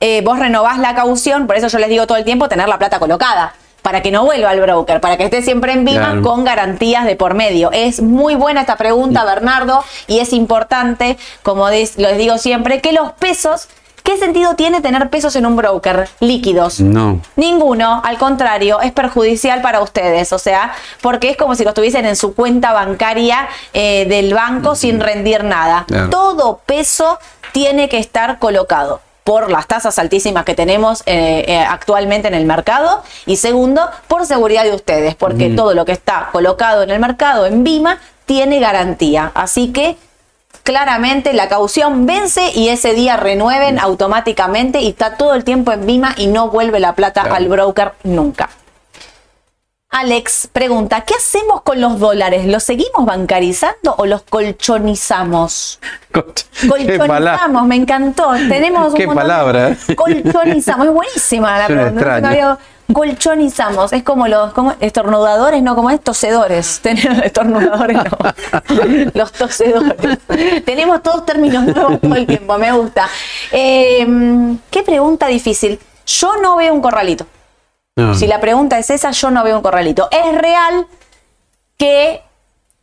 eh, vos renovás la caución, por eso yo les digo todo el tiempo tener la plata colocada, para que no vuelva al broker, para que esté siempre en Vima Claro. con garantías de por medio. Es muy buena esta pregunta, Bernardo, y es importante, como les digo siempre, que los pesos, ¿qué sentido tiene tener pesos en un broker líquidos? No. Ninguno, al contrario, es perjudicial para ustedes, o sea, porque es como si los tuviesen en su cuenta bancaria eh, del banco sin rendir nada. Claro. Todo peso tiene que estar colocado por las tasas altísimas que tenemos eh, eh, actualmente en el mercado y segundo, por seguridad de ustedes, porque todo lo que está colocado en el mercado en Vima tiene garantía. Así que claramente la caución vence y ese día renueven automáticamente y está todo el tiempo en Vima y no vuelve la plata Claro. al broker nunca. Alex pregunta, ¿qué hacemos con los dólares? ¿Los seguimos bancarizando o los colchonizamos? Colchonizamos, me encantó. Tenemos un Qué de- palabra. Colchonizamos, es buenísima la Suena pregunta. Colchonizamos, es como los como estornudadores, no como es tosedores. Tenemos estornudadores, no. los tosedores. Tenemos todos términos nuevos todo el tiempo, me gusta. Eh, qué pregunta difícil. Yo no veo un corralito. No. Si la pregunta es esa, yo no veo un corralito. Es real que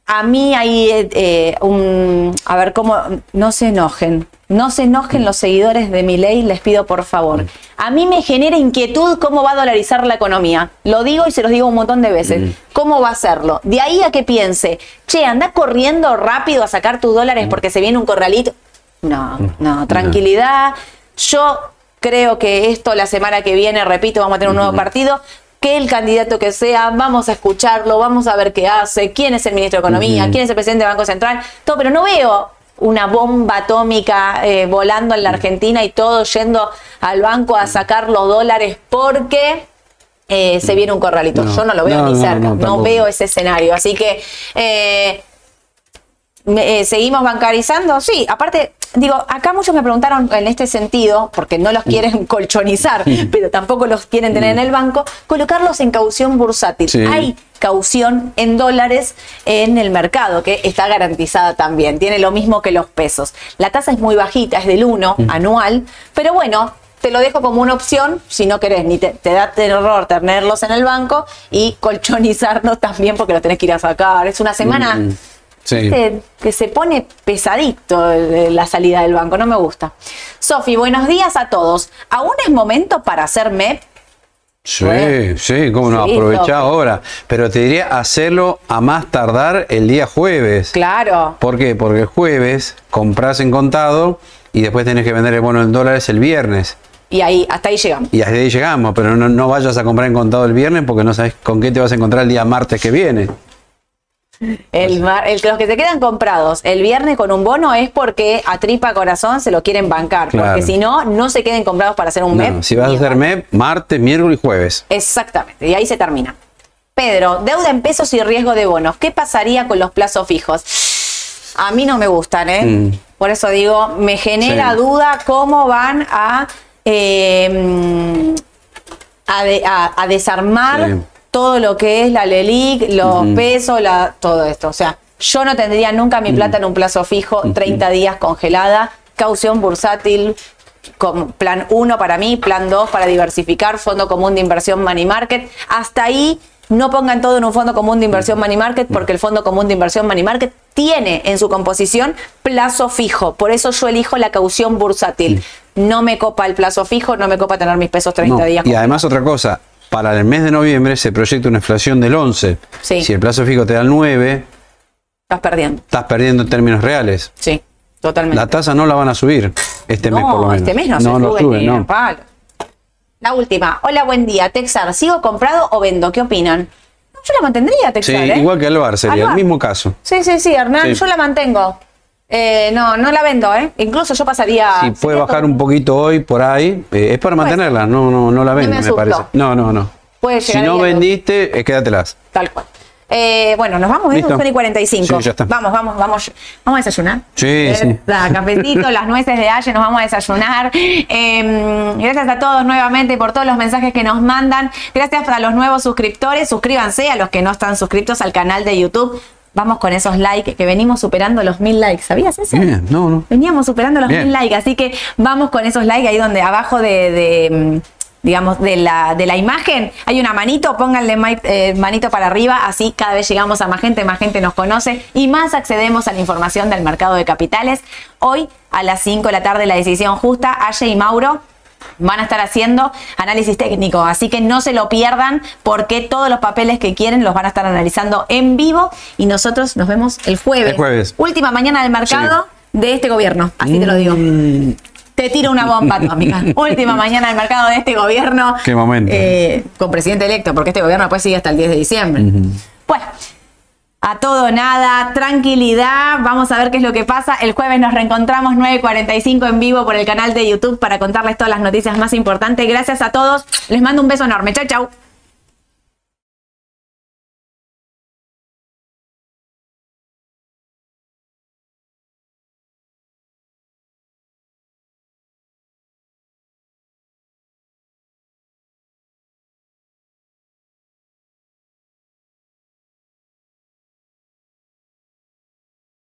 a mí hay eh, un... A ver, cómo... No se enojen. No se enojen los seguidores de mi ley, les pido por favor. A mí me genera inquietud cómo va a dolarizar la economía. Lo digo y se los digo un montón de veces. ¿Cómo va a hacerlo? De ahí a que piense, che, anda corriendo rápido a sacar tus dólares porque se viene un corralito. No, no, tranquilidad. Yo creo que esto la semana que viene, repito, vamos a tener un nuevo partido. Que el candidato que sea, vamos a escucharlo, vamos a ver qué hace, quién es el ministro de Economía, quién es el presidente del Banco Central, todo, pero no veo una bomba atómica eh, volando en la Argentina y todo yendo al banco a sacar los dólares porque eh, se viene un corralito. No, Yo no lo veo no, ni cerca, no, no, veo ese escenario. Así que eh, eh, seguimos bancarizando, sí, aparte, digo, acá muchos me preguntaron en este sentido, porque no los quieren colchonizar, pero tampoco los quieren tener en el banco, colocarlos en caución bursátil. Sí. Hay caución en dólares en el mercado, que está garantizada también, tiene lo mismo que los pesos. La tasa es muy bajita, es del 1 anual, pero bueno, te lo dejo como una opción si no querés, ni te, te da terror tenerlos en el banco y colchonizarlos también porque los tenés que ir a sacar. Es una semana Mm, Sí. ¿viste? que se pone pesadito el- la salida del banco, no me gusta. Sofi, buenos días a todos. ¿Aún es momento para hacer MEP? Sí, Bueno. sí, cómo no, Sí, aprovechá ahora. Pero te diría hacerlo a más tardar el día jueves. Claro. ¿Por qué? Porque el jueves compras en contado y después tenés que vender el bono en dólares el viernes. Y ahí, hasta ahí llegamos. Y hasta ahí llegamos, pero no, no vayas a comprar en contado el viernes porque no sabes con qué te vas a encontrar el día martes que viene. El, mar- el- los que se quedan comprados el viernes con un bono es porque a tripa corazón se lo quieren bancar. Claro. Porque si no, no se queden comprados para hacer un No, MEP. si vas a hacer MEP, martes, miércoles y jueves. Exactamente, y ahí se termina. Pedro, deuda en pesos y riesgo de bonos. ¿Qué pasaría con los plazos fijos? A mí no me gustan, ¿eh? Mm. Por eso digo, me genera Sí. duda cómo van a, eh, a, de- a- a desarmar Sí. Todo lo que es la LELIC, los pesos, la, todo esto. O sea, yo no tendría nunca mi plata en un plazo fijo, 30 días congelada, caución bursátil, con plan 1 para mí, plan 2 para diversificar, fondo común de inversión money market. Hasta ahí no pongan todo en un fondo común de inversión money market porque el fondo común de inversión money market tiene en su composición plazo fijo. Por eso yo elijo la caución bursátil. No me copa el plazo fijo, no me copa tener mis pesos 30 No, días. Y además otra cosa, para el mes de noviembre se proyecta una inflación del 11. Sí. Si el plazo fijo te da el 9, Estás perdiendo. estás perdiendo en términos reales. Sí, totalmente. La tasa no la van a subir este mes por lo No, menos. este mes no, no se lo sube no. palo. La última. Hola, buen día. Texar, ¿sigo comprado o vendo? ¿Qué opinan? No, Yo la mantendría, Sí, Texar. ¿eh? igual que Alvar sería Alvar. el mismo caso. Sí, sí, sí, Hernán, Sí. yo la mantengo. Eh, no, no la vendo, ¿eh? Incluso yo pasaría. Si puede bajar todo- un poquito hoy por ahí, eh, es para mantenerla, no, no, no la vende, me parece. No, no, no. Puede Si no vendiste, eh, quédatelas. Tal cual. Eh, bueno, nos vamos, ¿eh? Son y 45. Sí, ya está. Vamos, vamos, vamos. Vamos a desayunar. Sí, sí. Esta, Cafecito, las nueces de Aye, nos vamos a desayunar. Eh, gracias a todos nuevamente por todos los mensajes que nos mandan. Gracias a los nuevos suscriptores. Suscríbanse a los que no están suscritos al canal de YouTube. Vamos con esos likes que venimos superando los mil likes. ¿Sabías eso? Bien, no, no. Veníamos superando los Bien. mil likes, así que vamos con esos likes ahí donde abajo de, de, mm, digamos, de la, de la imagen hay una manito, pónganle ma- eh, manito para arriba, así cada vez llegamos a más gente, más gente nos conoce y más accedemos a la información del mercado de capitales. Hoy a las 5 de la tarde la decisión justa, Aye y Mauro van a estar haciendo análisis técnico, así que no se lo pierdan porque todos los papeles que quieren los van a estar analizando en vivo y nosotros nos vemos el jueves. El jueves. Última mañana del mercado de este gobierno, así te lo digo. Mm, Te tiro una bomba atómica. Última mañana del mercado de este gobierno. Qué momento. Eh, con presidente electo, porque este gobierno después sigue hasta el 10 de diciembre. Bueno, a todo nada, tranquilidad. Vamos a ver qué es lo que pasa. El jueves nos reencontramos 9.45 en vivo por el canal de YouTube para contarles todas las noticias más importantes. Gracias a todos. Les mando un beso enorme. Chau, chau.